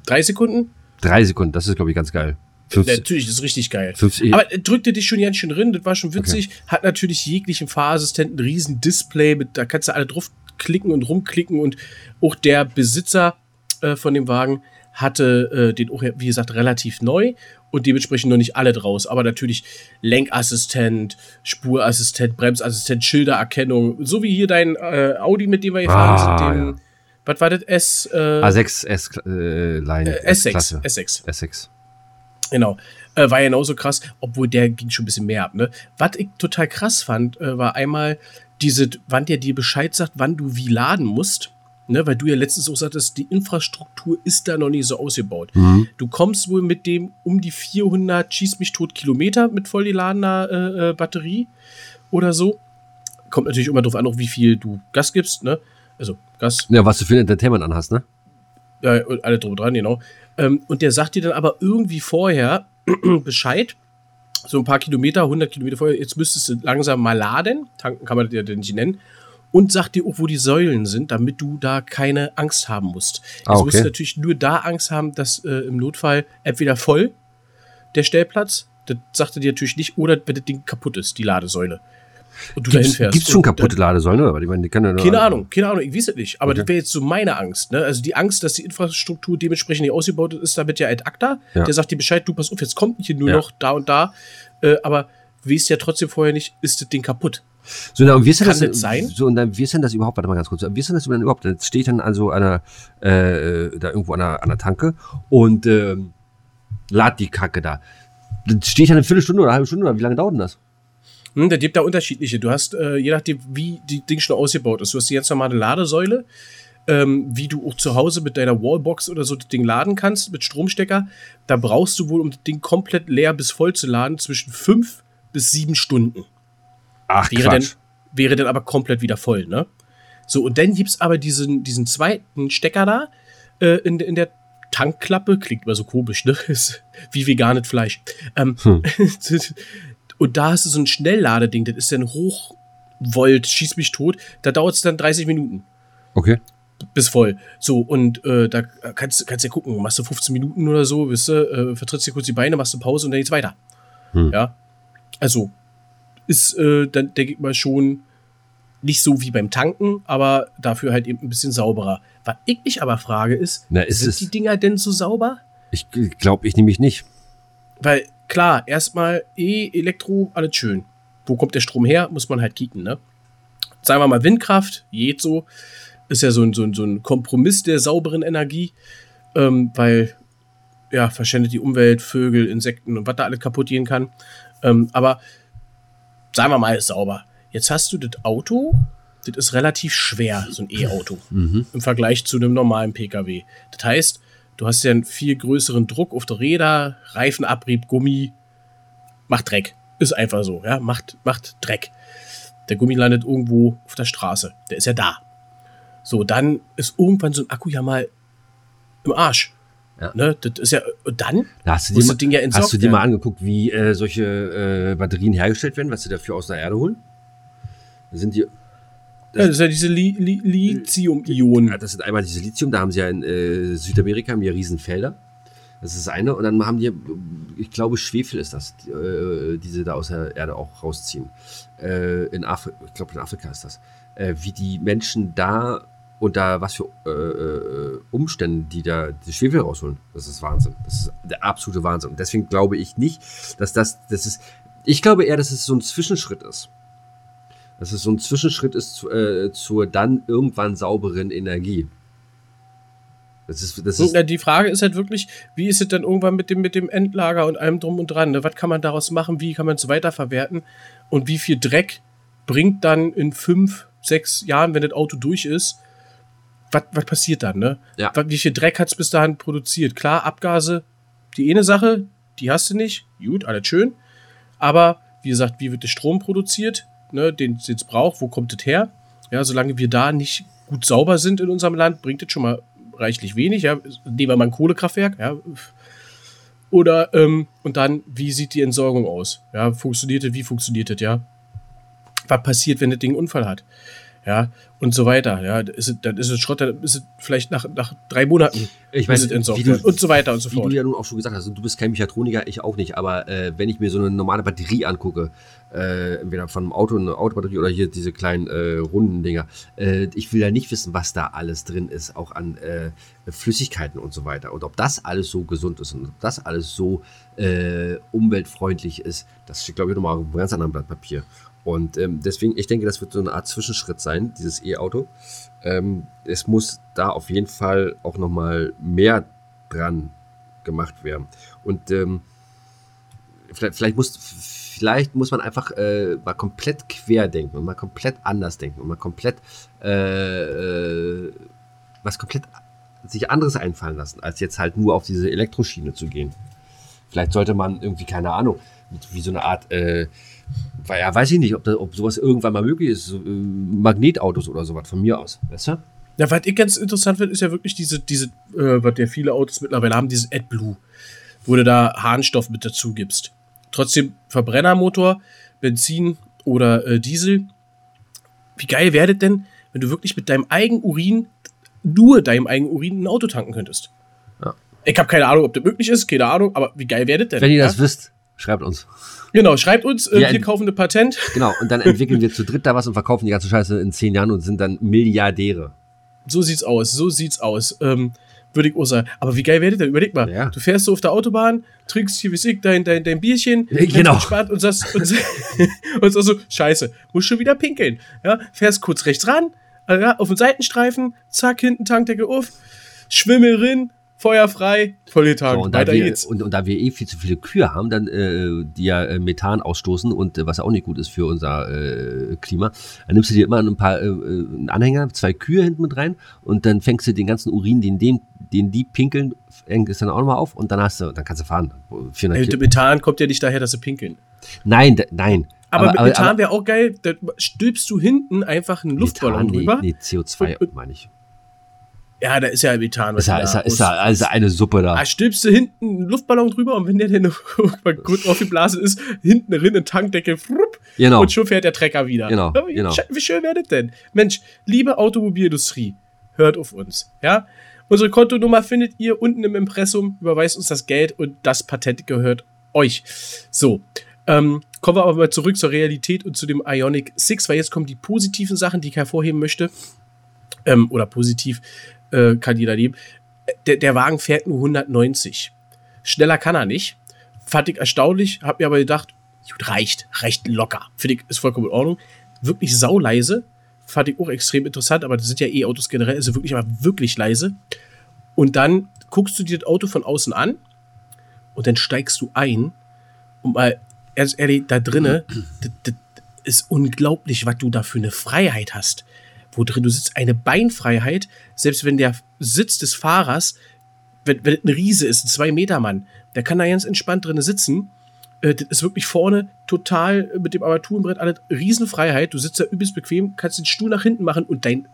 Drei Sekunden? Drei Sekunden, das ist, glaube ich, ganz geil. Fünf, Natürlich, das ist richtig geil. fünf, Aber er drückte dich schon ganz schön drin, das war schon witzig. Hat natürlich jeglichen Fahrassistenten ein riesen Display, mit, da kannst du alle drauf klicken und rumklicken und auch der Besitzer äh, von dem Wagen hatte äh, den auch, wie gesagt, relativ neu und dementsprechend noch nicht alle draus. Aber natürlich Lenkassistent, Spurassistent, Bremsassistent, Schildererkennung, so wie hier dein äh, Audi, mit dem wir gefahren Ah, sind, den, ja. was war das? S, äh, A6 S äh, Line äh, S6, S-Klasse. S6. S6. Genau. Äh, war ja genauso krass, obwohl der ging schon ein bisschen mehr ab, ne? Was ich total krass fand, äh, war einmal diese, wann der dir Bescheid sagt, wann du wie laden musst. Ne, weil du ja letztens auch sagtest, die Infrastruktur ist da noch nicht so ausgebaut. Mhm. Du kommst wohl mit dem um die 400 schieß mich tot Kilometer mit voll geladener äh, äh, Batterie oder so. Kommt natürlich immer drauf an, auch wie viel du Gas gibst, ne? Also Gas, Ja, was du für ein Entertainment anhast, ne? ja, und alle drum dran, genau. Ähm, und der sagt dir dann aber irgendwie vorher Bescheid, so ein paar Kilometer, 100 Kilometer vorher, jetzt müsstest du langsam mal laden, tanken kann man das ja nicht nennen, und sagt dir auch, wo die Säulen sind, damit du da keine Angst haben musst. Jetzt Ah, okay. musst du natürlich nur da Angst haben, dass äh, im Notfall entweder voll der Stellplatz, das sagt er dir natürlich nicht, oder wenn das Ding kaputt ist, die Ladesäule. Und du Gibt's, hinfährst. gibt's schon Und dann- kaputte Ladesäulen, oder? Ich meine, die können ja keine Ahnung, keine Ahnung, ich weiß es nicht. Aber Okay. das wäre jetzt so meine Angst. Ne? Also die Angst, dass die Infrastruktur dementsprechend nicht ausgebaut ist, damit ja Ad Acta, Ja. der sagt dir Bescheid, du pass auf, jetzt kommt hier nur Ja. noch da und da. Äh, aber weißt ja trotzdem vorher nicht, ist das Ding kaputt. So, na, und wie ist denn Kann das, das sein? So, und dann, wie ist denn das überhaupt? Warte mal ganz kurz. Wie ist denn das überhaupt? Jetzt steht dann also einer, äh, da irgendwo an der, an der Tanke und ähm, lad die Kacke da. Das steht dann eine Viertelstunde oder eine halbe Stunde oder wie lange dauert denn das? Hm, da gibt da unterschiedliche. Du hast, äh, je nachdem, wie die Ding schon ausgebaut ist, du hast die ganz normale Ladesäule, ähm, wie du auch zu Hause mit deiner Wallbox oder so das Ding laden kannst mit Stromstecker. Da brauchst du wohl, um das Ding komplett leer bis voll zu laden, zwischen fünf bis sieben Stunden. Ach, wäre dann, wäre dann aber komplett wieder voll, ne? So, und dann gibt's aber diesen, diesen zweiten Stecker da äh, in, in der Tankklappe. Klingt immer so komisch, ne? Ist wie veganes Fleisch. Ähm, Hm. und da hast du so ein Schnellladeding, das ist dann Hochvolt, schieß mich tot. Da dauert's dann 30 Minuten Okay. bis voll. So, und äh, da kannst, kannst du ja gucken, machst du 15 Minuten oder so, wisst du, äh, vertrittst dir kurz die Beine, machst eine Pause und dann geht's weiter. Hm. Ja. Also, ist äh, dann, denke ich mal, schon nicht so wie beim Tanken, aber dafür halt eben ein bisschen sauberer. Was ich mich aber frage ist, Na, ist sind es- die Dinger denn so sauber? Ich glaube, ich nämlich nicht. Weil, klar, erstmal E, Elektro, alles schön. Wo kommt der Strom her? Muss man halt kicken, ne? Sagen wir mal Windkraft, geht so. Ist ja so ein, so ein, so ein Kompromiss der sauberen Energie, ähm, weil, ja, verschwendet die Umwelt, Vögel, Insekten und was da alles kaputt gehen kann. Ähm, aber sagen wir mal, ist sauber. Jetzt hast du das Auto, das ist relativ schwer, so ein E-Auto, Mhm. im Vergleich zu einem normalen Pkw. Das heißt, du hast ja einen viel größeren Druck auf die Räder, Reifenabrieb, Gummi, macht Dreck. Ist einfach so, ja, macht, macht Dreck. Der Gummi landet irgendwo auf der Straße. Der ist ja da. So, dann ist irgendwann so ein Akku ja mal im Arsch. Ja. Ne, das ist ja, und dann Da hast du das mal, Ding ja entsorgt hast du dir mal angeguckt, wie äh, solche äh, Batterien hergestellt werden, was sie dafür aus der Erde holen? Da sind die, Ja, das ist ja diese Li Li Lithium-Ionen. Das sind einmal diese Lithium, da haben sie ja in äh, Südamerika haben die ja Riesenfelder. Das ist das eine. Und dann haben die, ich glaube, Schwefel ist das, die, äh, die sie da aus der Erde auch rausziehen. Äh, in Afri ich glaube, in Afrika ist das. Äh, wie die Menschen da unter was für äh, äh, Umständen die da die Schwefel rausholen. Das ist Wahnsinn. Das ist der absolute Wahnsinn. Und deswegen glaube ich nicht, dass das, das ist, ich glaube eher, dass es so ein Zwischenschritt ist. Dass es so ein Zwischenschritt ist zu, äh, zur dann irgendwann sauberen Energie. Das ist, das ist, Na, die Frage ist halt wirklich, wie ist es dann irgendwann mit dem, mit dem Endlager und allem drum und dran? Ne? Was kann man daraus machen? Wie kann man es weiterverwerten? Und wie viel Dreck bringt dann in fünf, sechs Jahren, wenn das Auto durch ist, was, passiert dann? Ne? Ja. Was, wie viel Dreck hat es bis dahin produziert? Klar, Abgase, die eine Sache, die hast du nicht. Gut, alles schön. Aber wie gesagt, wie wird der Strom produziert, ne, den es jetzt braucht, wo kommt das her? Ja, solange wir da nicht gut sauber sind in unserem Land, bringt das schon mal reichlich wenig. Ja. Nehmen wir mal ein Kohlekraftwerk. Ja. Oder, ähm, und dann, wie sieht die Entsorgung aus? Ja, funktioniert das, wie funktioniert das, ja? Was passiert, wenn das Ding einen Unfall hat? Ja, und so weiter. Ja, dann ist es, dann ist es Schrott, dann ist es vielleicht nach, nach drei Monaten Ich meine, es entsorgt wie du- und so weiter und so Wie fort. du ja nun auch schon gesagt hast, du bist kein Mechatroniker, ich auch nicht, aber äh, wenn ich mir so eine normale Batterie angucke, äh, entweder von einem Auto, eine Autobatterie oder hier diese kleinen äh, runden Dinger, äh, ich will ja nicht wissen, was da alles drin ist, auch an äh, Flüssigkeiten und so weiter. Und ob das alles so gesund ist und ob das alles so äh, umweltfreundlich ist, das steht, glaube ich, nochmal auf einem ganz anderen Blatt Papier. Und ähm, deswegen, ich denke, das wird so eine Art Zwischenschritt sein, dieses E-Auto. Ähm, es muss da auf jeden Fall auch nochmal mehr dran gemacht werden. Und ähm, vielleicht, vielleicht, muss, vielleicht muss man einfach äh, mal komplett quer denken und mal komplett anders denken und mal komplett äh, äh, was komplett sich anderes einfallen lassen, als jetzt halt nur auf diese Elektroschiene zu gehen. Vielleicht sollte man irgendwie, keine Ahnung, wie so eine Art, äh, weil, ja, weiß ich nicht, ob, da, ob sowas irgendwann mal möglich ist, so, äh, Magnetautos oder sowas von mir aus, weißt du? Ja, was ich ganz interessant finde, ist ja wirklich diese, diese, äh, was ja viele Autos mittlerweile haben, dieses AdBlue, wo du da Harnstoff mit dazu gibst. Trotzdem Verbrennermotor, Benzin oder äh, Diesel. Wie geil wäre das denn, wenn du wirklich mit deinem eigenen Urin, nur deinem eigenen Urin ein Auto tanken könntest? Ja. Ich habe keine Ahnung, ob das möglich ist, keine Ahnung, aber wie geil wäre das denn? Wenn ihr ja? das wisst, schreibt uns. Genau, schreibt uns, äh, wir in- kaufen ein Patent. Genau, und dann entwickeln wir zu dritt da was und verkaufen die ganze Scheiße in zehn Jahren und sind dann Milliardäre. So sieht's aus, so sieht's aus. Ähm, würde ich auch sagen. Aber wie geil wäre das denn? Überleg mal. Ja. Du fährst so auf der Autobahn, trinkst hier wie ich dein, dein, dein Bierchen, genau. entspannt und sagst, und, und sagst so, scheiße, muss schon wieder pinkeln. Ja, fährst kurz rechts ran, auf den Seitenstreifen, zack, hinten Tankdecke auf, Schwimmel rin, Feuer frei, voll getankt. So, und, da Weiter wir, geht's. und, und da wir eh viel zu viele Kühe haben, dann, äh, die ja äh, Methan ausstoßen und äh, was auch nicht gut ist für unser äh, Klima, dann nimmst du dir immer ein paar äh, äh, einen Anhänger, zwei Kühe hinten mit rein und dann fängst du den ganzen Urin, den, den, den die pinkeln, hängst dann auch nochmal auf und dann hast du, dann kannst du fahren. 400 Ey, Kilo. Methan kommt ja nicht daher, dass sie pinkeln. Nein, nein. Aber, mit Methan wäre auch geil, da stülpst du hinten einfach einen Luftballon Methan, drüber. Nee, nee, CO2 Und- meine ich. Ja, da ist ja Methan. Ist ja, da ist ja, ist ja also eine Suppe da. Ah, stülpst du hinten einen Luftballon drüber und wenn der dann irgendwann gut aufgeblasen ist, hinten drin eine Tankdecke frupp, Genau. und schon fährt der Trecker wieder. Genau, Ja, Wie, genau. wie schön wäre das denn? Mensch, liebe Automobilindustrie, hört auf uns. Ja? Unsere Kontonummer findet ihr unten im Impressum, überweist uns das Geld und das Patent gehört euch. So, ähm, kommen wir aber mal zurück zur Realität und zu dem Ionic 6, weil jetzt kommen die positiven Sachen, die ich hervorheben möchte. Ähm, oder positiv äh, nehmen. Äh, Der, der Wagen fährt nur 190. Schneller kann er nicht. Fand ich erstaunlich, hab mir aber gedacht, gut, reicht, reicht locker. Finde ich, ist vollkommen in Ordnung. Wirklich sauleise. Fand ich auch extrem interessant, aber das sind ja E-Autos generell, also wirklich, aber wirklich leise. Und dann guckst du dir das Auto von außen an und dann steigst du ein und mal, ehrlich, da drinne, das, das ist unglaublich, was du da für eine Freiheit hast. Wo drin du sitzt, eine Beinfreiheit, selbst wenn der Sitz des Fahrers, wenn, wenn ein Riese ist, ein Zwei-Meter-Mann, der kann da ganz entspannt drin sitzen. Äh, das ist wirklich vorne total mit dem Armaturenbrett alles Riesenfreiheit. Du sitzt da übelst bequem, kannst den Stuhl nach hinten machen und dein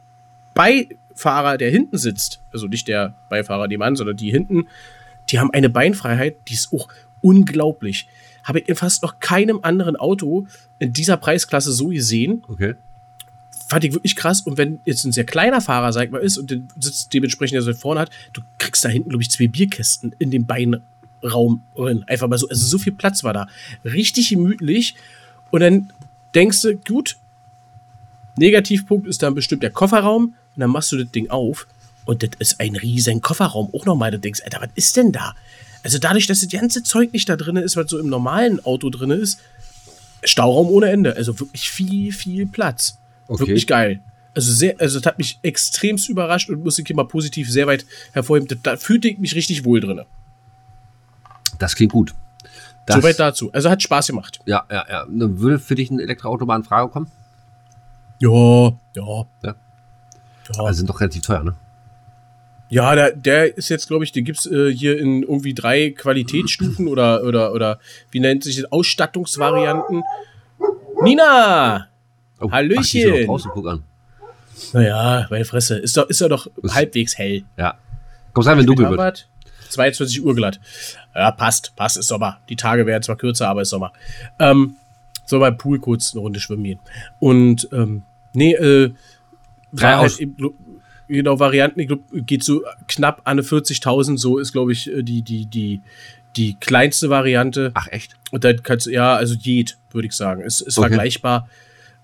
Beifahrer, der hinten sitzt, also nicht der Beifahrer nebenan, sondern die hinten, die haben eine Beinfreiheit, die ist auch unglaublich. Habe ich in fast noch keinem anderen Auto in dieser Preisklasse so gesehen. Okay. Fand ich wirklich krass. Und wenn jetzt ein sehr kleiner Fahrer, sag ich mal, ist und den Sitz dementsprechend der so vorne hat, du kriegst da hinten, glaube ich, zwei Bierkästen in dem Beinraum drin. Einfach mal so, also so viel Platz war da. Richtig gemütlich. Und dann denkst du, gut, Negativpunkt ist dann bestimmt der Kofferraum. Und dann machst du das Ding auf. Und das ist ein riesen Kofferraum. Auch nochmal, du denkst, Alter, was ist denn da? Also dadurch, dass das ganze Zeug nicht da drin ist, was so im normalen Auto drin ist, Stauraum ohne Ende. Also wirklich viel, viel Platz. Okay. Wirklich geil. Also sehr, also das hat mich extremst überrascht und muss ich hier mal positiv sehr weit hervorheben. Da, fühlte ich mich richtig wohl drin. Das klingt gut. Das, Soweit dazu. Also hat Spaß gemacht. Ja, ja, ja. Dann Würde für dich ein Elektroauto in Frage kommen? Ja, ja. Ja. Ja, Also sind doch relativ teuer, ne? ja der, der ist jetzt, glaube ich, den gibt's äh, hier in irgendwie drei Qualitätsstufen oder, oder, oder wie nennt sich das? Ausstattungsvarianten. Nina! Oh, Hallöchen. Ach, die ist draußen, guck an. Naja, meine Fresse. Ist doch, ist doch, Was? halbwegs hell. Ja. Kommst rein, wenn dunkel wird. Harvard. 22 Uhr glatt. Ja, passt, passt, ist Sommer. Die Tage werden zwar kürzer, aber ist Sommer. Ähm, soll beim Pool kurz eine Runde schwimmen gehen. Und, ähm, nee, äh, Drei halt eben, genau, Varianten, ich glaube, geht so knapp an eine 40.000, so ist, glaube ich, äh, die, die, die, die kleinste Variante. Ach, echt? Und dann kannst du, ja, also jed, würde ich sagen. Ist, ist Okay. vergleichbar.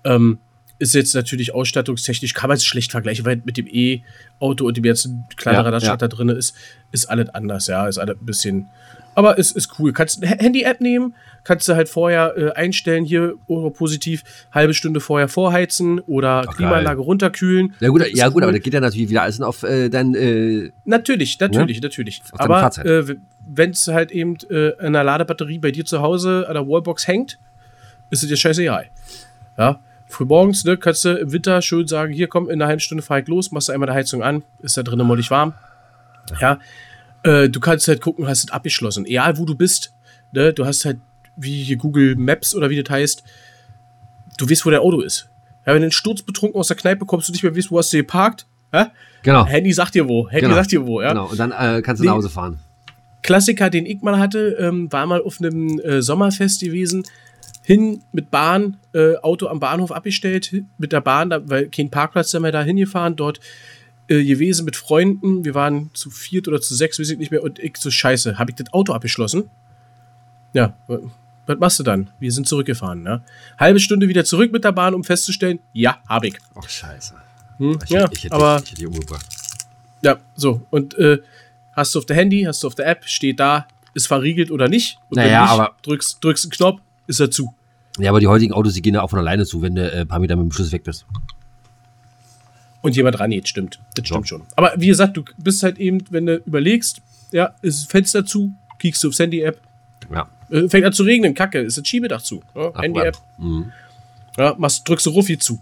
Ähm, ist jetzt natürlich ausstattungstechnisch, kann man es schlecht vergleichen, weil mit dem E-Auto und dem jetzt Ja, Radstand ja. da drin ist, ist alles anders, ja, ist alles ein bisschen. Aber es ist cool. Kannst eine Handy-App nehmen, kannst du halt vorher äh, einstellen, hier oder positiv, halbe Stunde vorher vorheizen oder Ach, Klimaanlage runterkühlen. Ja gut, Ist ja, gut cool. aber da geht ja natürlich wieder alles auf äh, dein, äh, Natürlich, natürlich, natürlich. Auf Aber äh, wenn es halt eben äh, an einer Ladebatterie bei dir zu Hause an der Wallbox hängt, ist es dir scheißegal. Ja, frühmorgens ne, kannst du im Winter schön sagen, hier komm, in einer halben Stunde fahr ich los, machst du einmal die Heizung an, ist da drinnen mollig warm. Ja, äh, du kannst halt gucken, hast es abgeschlossen. Egal wo du bist, ne, du hast halt wie hier Google Maps oder wie das heißt, du weißt, wo dein Auto ist. Ja, wenn du einen Sturz betrunken aus der Kneipe kommst, du nicht mehr weißt, wo hast du geparkt, ja? genau. Handy sagt dir wo, Handy Genau. sagt dir wo, ja. Genau, und dann äh, kannst du Nee. nach Hause fahren. Klassiker, den ich mal hatte, ähm, war mal auf einem äh, Sommerfest gewesen. Hin mit Bahn, äh, Auto am Bahnhof abgestellt, mit der Bahn, da, weil kein Parkplatz, da wir da hingefahren, dort äh, gewesen mit Freunden. Wir waren zu viert oder zu sechs, weiß ich nicht mehr. Und ich so, scheiße, habe ich das Auto abgeschlossen? Ja, wa- was machst du dann? Wir sind zurückgefahren, ne? Halbe Stunde wieder zurück mit der Bahn, um festzustellen, ja, habe ich. Ach, scheiße. Hm? Ich, ja, ich, hätte, aber ich hätte die umgebracht. ja, so. Und äh, hast du auf der Handy, hast du auf der App, steht da, ist verriegelt oder nicht. Und Naja, wenn nicht, aber- drückst, drückst einen Knopf, ist er zu. Ja, aber die heutigen Autos, die gehen ja auch von alleine zu, wenn du äh, ein paar Meter mit dem Schlüssel weg bist. Und jemand rangeht, stimmt. Das stimmt schon. Aber wie gesagt, du bist halt eben, wenn du überlegst, ja, ist Fenster zu, kriegst du aufs Handy-App, Ja. äh, fängt an zu regnen, Kacke, ist das Schiebedach zu. Ja, Handy-App, Mhm. ja, machst, drückst du Ruffi zu.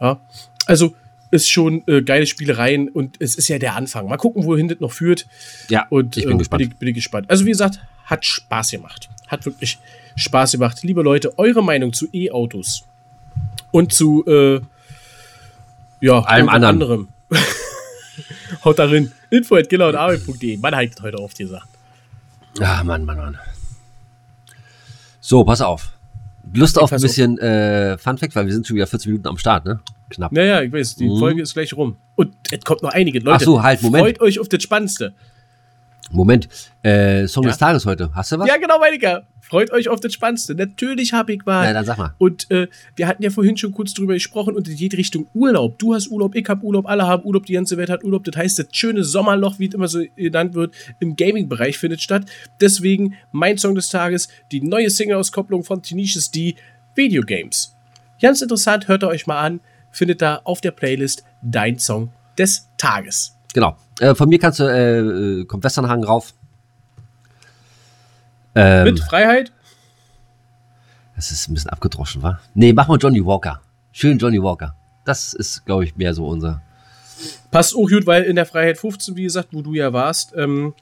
Ja, also ist schon äh, geile Spielereien und es ist ja der Anfang. Mal gucken, wohin das noch führt. Ja, Und ich bin äh, gespannt. Bin bin ich gespannt. Also wie gesagt, hat Spaß gemacht. Hat wirklich Spaß gemacht. Liebe Leute, eure Meinung zu E-Autos und zu äh, ja, Allem anderen. anderem. Haut darin. Info at giller.arbeit.de. Mann, hat heute oft gesagt. Ah, Mann, Mann, Mann. So, pass auf. Lust auf ein auf. bisschen äh, Fun Fact, weil wir sind schon wieder 14 Minuten am Start, ne? Knapp. Naja, ich weiß, die Mhm. Folge ist gleich rum. Und es kommt noch einige. Leute, Ach so, halt, Moment. freut euch auf das Spannendste. Moment. Äh, Song Ja? des Tages heute. Hast du was? Ja, genau, ja. Freut euch auf das Spannendste. Natürlich habe ich was. Na, dann sag mal. Und äh, wir hatten ja vorhin schon kurz drüber gesprochen und es geht Richtung Urlaub. Du hast Urlaub, ich habe Urlaub, alle haben Urlaub, die ganze Welt hat Urlaub. Das heißt, das schöne Sommerloch, wie es immer so genannt wird, im Gaming-Bereich findet statt. Deswegen mein Song des Tages, die neue Single-Auskopplung von Tenacious D, Videogames. Ganz interessant, hört ihr euch mal an. Findet da auf der Playlist dein Song des Tages. Genau. Äh, von mir kannst du, äh, äh, kommt Westernhagen rauf. Ähm, Mit Freiheit? das ist ein bisschen abgedroschen, wa? Nee, mach mal Johnny Walker. Schön Johnny Walker. Das ist, glaube ich, mehr so unser. Passt auch gut, weil in der Freiheit 15, wie gesagt, wo du ja warst, ähm,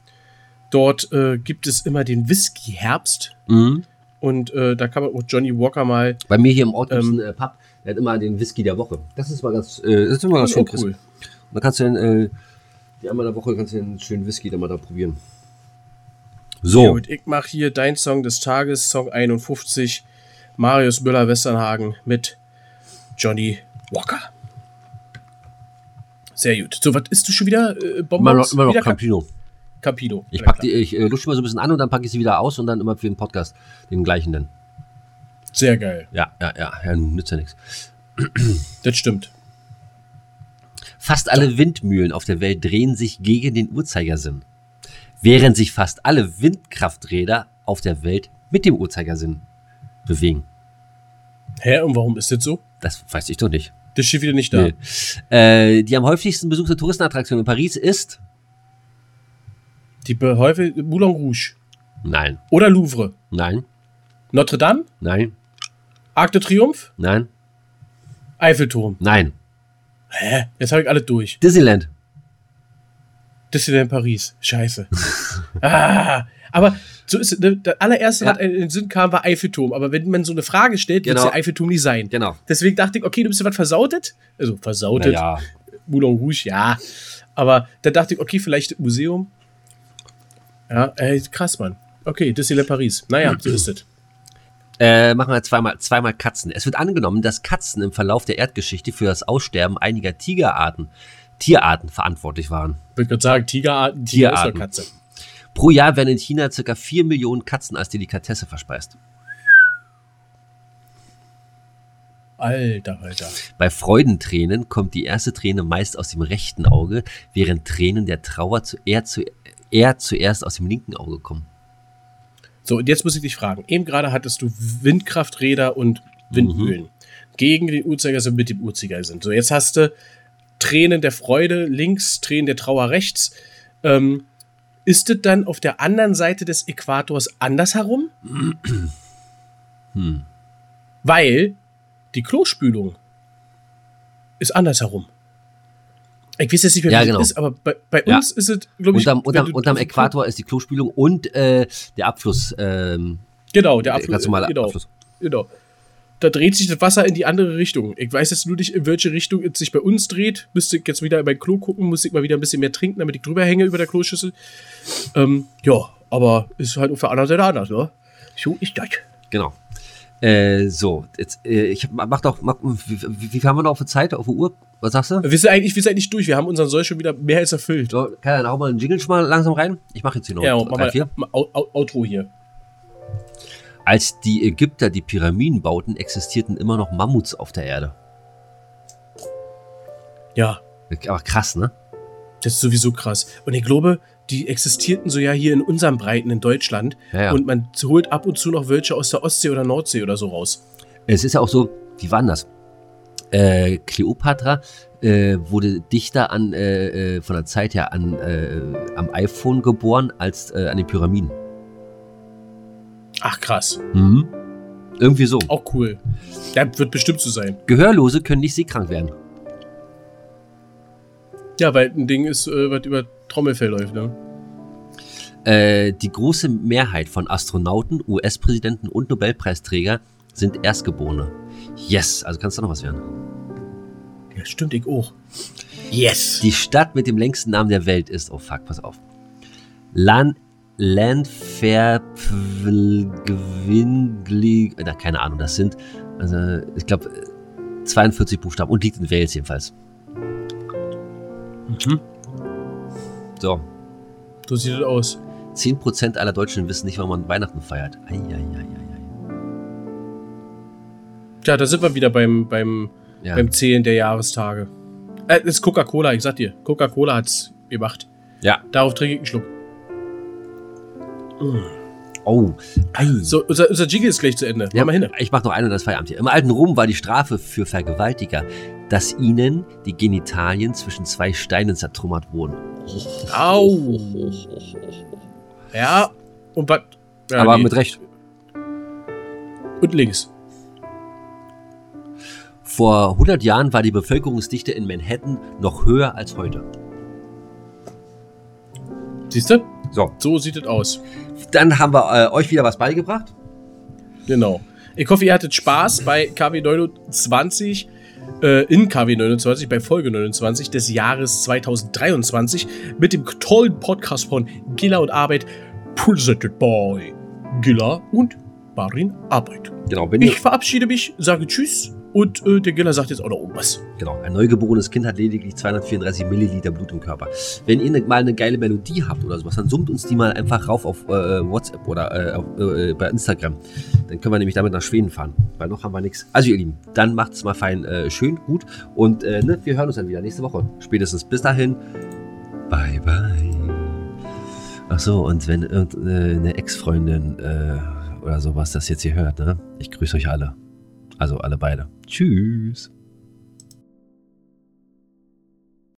dort äh, gibt es immer den Whisky-Herbst. Mhm. Und äh, da kann man auch Johnny Walker mal. Bei mir hier im Ort Ähm. einen äh, Pub, der hat immer den Whisky der Woche. Das ist mal ganz, äh, das ist immer ganz schön, cool. Und dann kannst du den, die einmal in der Woche kannst du den schönen Whisky dann mal da probieren. So, Gut, ich mache hier dein Song des Tages, Song 51, Marius Müller-Westernhagen mit Johnny Walker. Sehr gut. So, was isst du schon wieder? Äh, immer noch, immer noch wieder Campino. Campino. Ich pack die, ich äh, lusche mal so ein bisschen an und dann packe ich sie wieder aus und dann immer für den Podcast den gleichen dann. Sehr geil. Ja, ja, ja, ja nützt ja nichts. Das stimmt. Fast alle Windmühlen auf der Welt drehen sich gegen den Uhrzeigersinn, während sich fast alle Windkrafträder auf der Welt mit dem Uhrzeigersinn bewegen. Hä, und warum ist das so? Das weiß ich doch nicht. Das steht wieder nicht da. Nee. Äh, die am häufigsten besuchte Touristenattraktion in Paris ist? Die Behäufe Moulin Rouge. Nein, Oder Louvre. nein, Notre Dame? nein, Arc de Triomphe? nein, Eiffelturm. nein. Hä? Jetzt habe ich alles durch. Disneyland. Disneyland Paris. Scheiße. ah, aber so ist es. Ne? Der allererste, Ja. was in den Sinn kam, war Eiffelturm. Aber wenn man so eine Frage stellt, wird Genau. der Eiffelturm nicht sein. Genau. Deswegen dachte ich, okay, du bist ja was versautet. Also versautet. Naja, Moulin Rouge, ja. Aber da dachte ich, okay, vielleicht Museum. Ja, ey, krass, Mann. Okay, Disneyland Paris. Naja, so ist es. Äh, machen wir zweimal, zweimal Katzen. Es wird angenommen, dass Katzen im Verlauf der Erdgeschichte für das Aussterben einiger Tigerarten, Tierarten verantwortlich waren. Ich würde gerade sagen, Tigerarten, Tiger ist Tierarten. Katze. Pro Jahr werden in China ca. 4 Millionen Katzen als Delikatesse verspeist. Alter, Alter. Bei Freudentränen kommt die erste Träne meist aus dem rechten Auge, während Tränen der Trauer zu, eher, zu, eher zuerst aus dem linken Auge kommen. So, und jetzt muss ich dich fragen. Eben gerade hattest du Windkrafträder und Windmühlen. Gegen den Uhrzeigersinn mit dem Uhrzeigersinn. So, jetzt hast du Tränen der Freude links, Tränen der Trauer rechts. Ähm, ist es dann auf der anderen Seite des Äquators andersherum? Hm. Weil die Klospülung ist andersherum. Ich weiß jetzt nicht wie Ja, das genau. ist, aber bei, bei Ja. uns ist es, glaube ich, Unterm, unterm, unterm Äquator ist die Klospülung und äh, der Abfluss. Ähm, Genau, der Abfluss. ganz normale genau, Abfluss. genau. Da dreht sich das Wasser in die andere Richtung. Ich weiß jetzt nur nicht, in welche Richtung es sich bei uns dreht. Müsste ich jetzt wieder in mein Klo gucken, müsste ich mal wieder ein bisschen mehr trinken, damit ich drüber hänge über der Kloschüssel. Ähm, ja, aber ist halt auf der anderen Seite anders, ne? So ist das. Genau. Äh, so, jetzt, äh, ich hab- mach doch, mach, wie, wie, haben wir noch für Zeit auf der Uhr? Was sagst du? Wir sind eigentlich, wir sind eigentlich durch. Wir haben unseren Soll schon wieder mehr als erfüllt. So, kann er dann auch mal einen Jingle schon mal langsam rein? Ich mache jetzt hier noch Ja, drei, mal, vier. mal Outro hier. Als die Ägypter die Pyramiden bauten, existierten immer noch Mammuts auf der Erde. Ja, Aber krass, ne? das ist sowieso krass. Und ich glaube, die existierten so ja hier in unseren Breiten in Deutschland. Ja, ja. Und man holt ab und zu noch welche aus der Ostsee oder Nordsee oder so raus. Es ist ja auch so, wie war denn das? Äh, Kleopatra äh, wurde dichter an, äh, äh, von der Zeit her an, äh, am iPhone geboren als äh, an den Pyramiden. Ach, krass. Mhm. Irgendwie so. Auch cool. Ja, wird bestimmt so sein. Gehörlose können nicht seekrank werden. Ja, weil ein Ding ist, was über Trommelfell läuft, ne? Äh, die große Mehrheit von Astronauten, US-Präsidenten und Nobelpreisträger sind Erstgeborene. Yes, also kannst du noch was werden. Ja, stimmt, ich auch. Yes. Die Stadt mit dem längsten Namen der Welt ist, oh fuck, pass auf. Lan Landverpflgwingli, äh, keine Ahnung, das sind, also ich glaube, 42 Buchstaben und liegt in Wales jedenfalls. Mhm. So, So sieht es aus. 10% aller Deutschen wissen nicht, wann man Weihnachten feiert. Eieieiei. Ja, da sind wir wieder beim, beim, Ja. beim Zählen der Jahrestage. Äh, das ist Coca-Cola, ich sag dir. Coca-Cola hat's gemacht. ja. Darauf trinke ich einen Schluck. Oh, ei. So, unser, unser Jingle ist gleich zu Ende. Ja, Mach mal hin. Ich mach noch einen und das Feierabend hier. Im alten Rom war die Strafe für Vergewaltiger, dass ihnen die Genitalien zwischen zwei Steinen zertrümmert wurden. Au. Ja, und was? Ja, Aber nee. mit Recht. Und links. Vor 100 Jahren war die Bevölkerungsdichte in Manhattan noch höher als heute. Siehst du? So, So sieht es aus. dann haben wir äh, euch wieder was beigebracht. Genau. Ich hoffe, ihr hattet Spaß bei KW 29, äh, in KW 29, bei Folge 29 des Jahres 2023 mit dem tollen Podcast von Gilla und Arbeit, presented by Gilla und Barin Arbeit. Genau, wenn ihr, Ich verabschiede mich, sage Tschüss und äh, der Gilla sagt jetzt auch noch irgendwas. genau, ein neugeborenes Kind hat lediglich 234 Milliliter Blut im Körper. Wenn ihr ne, mal eine geile Melodie habt oder sowas, dann summt uns die mal einfach rauf auf äh, WhatsApp oder äh, äh, bei Instagram. Dann können wir nämlich damit nach Schweden fahren, weil noch haben wir nichts. Also ihr Lieben, dann macht es mal fein, äh, schön, gut und äh, ne, wir hören uns dann wieder nächste Woche. Spätestens bis dahin. Bye, bye. Ach so, und wenn irgendeine Ex-Freundin oder sowas das jetzt hier hört, ne? Ich grüße euch alle. Also alle beide. Tschüss.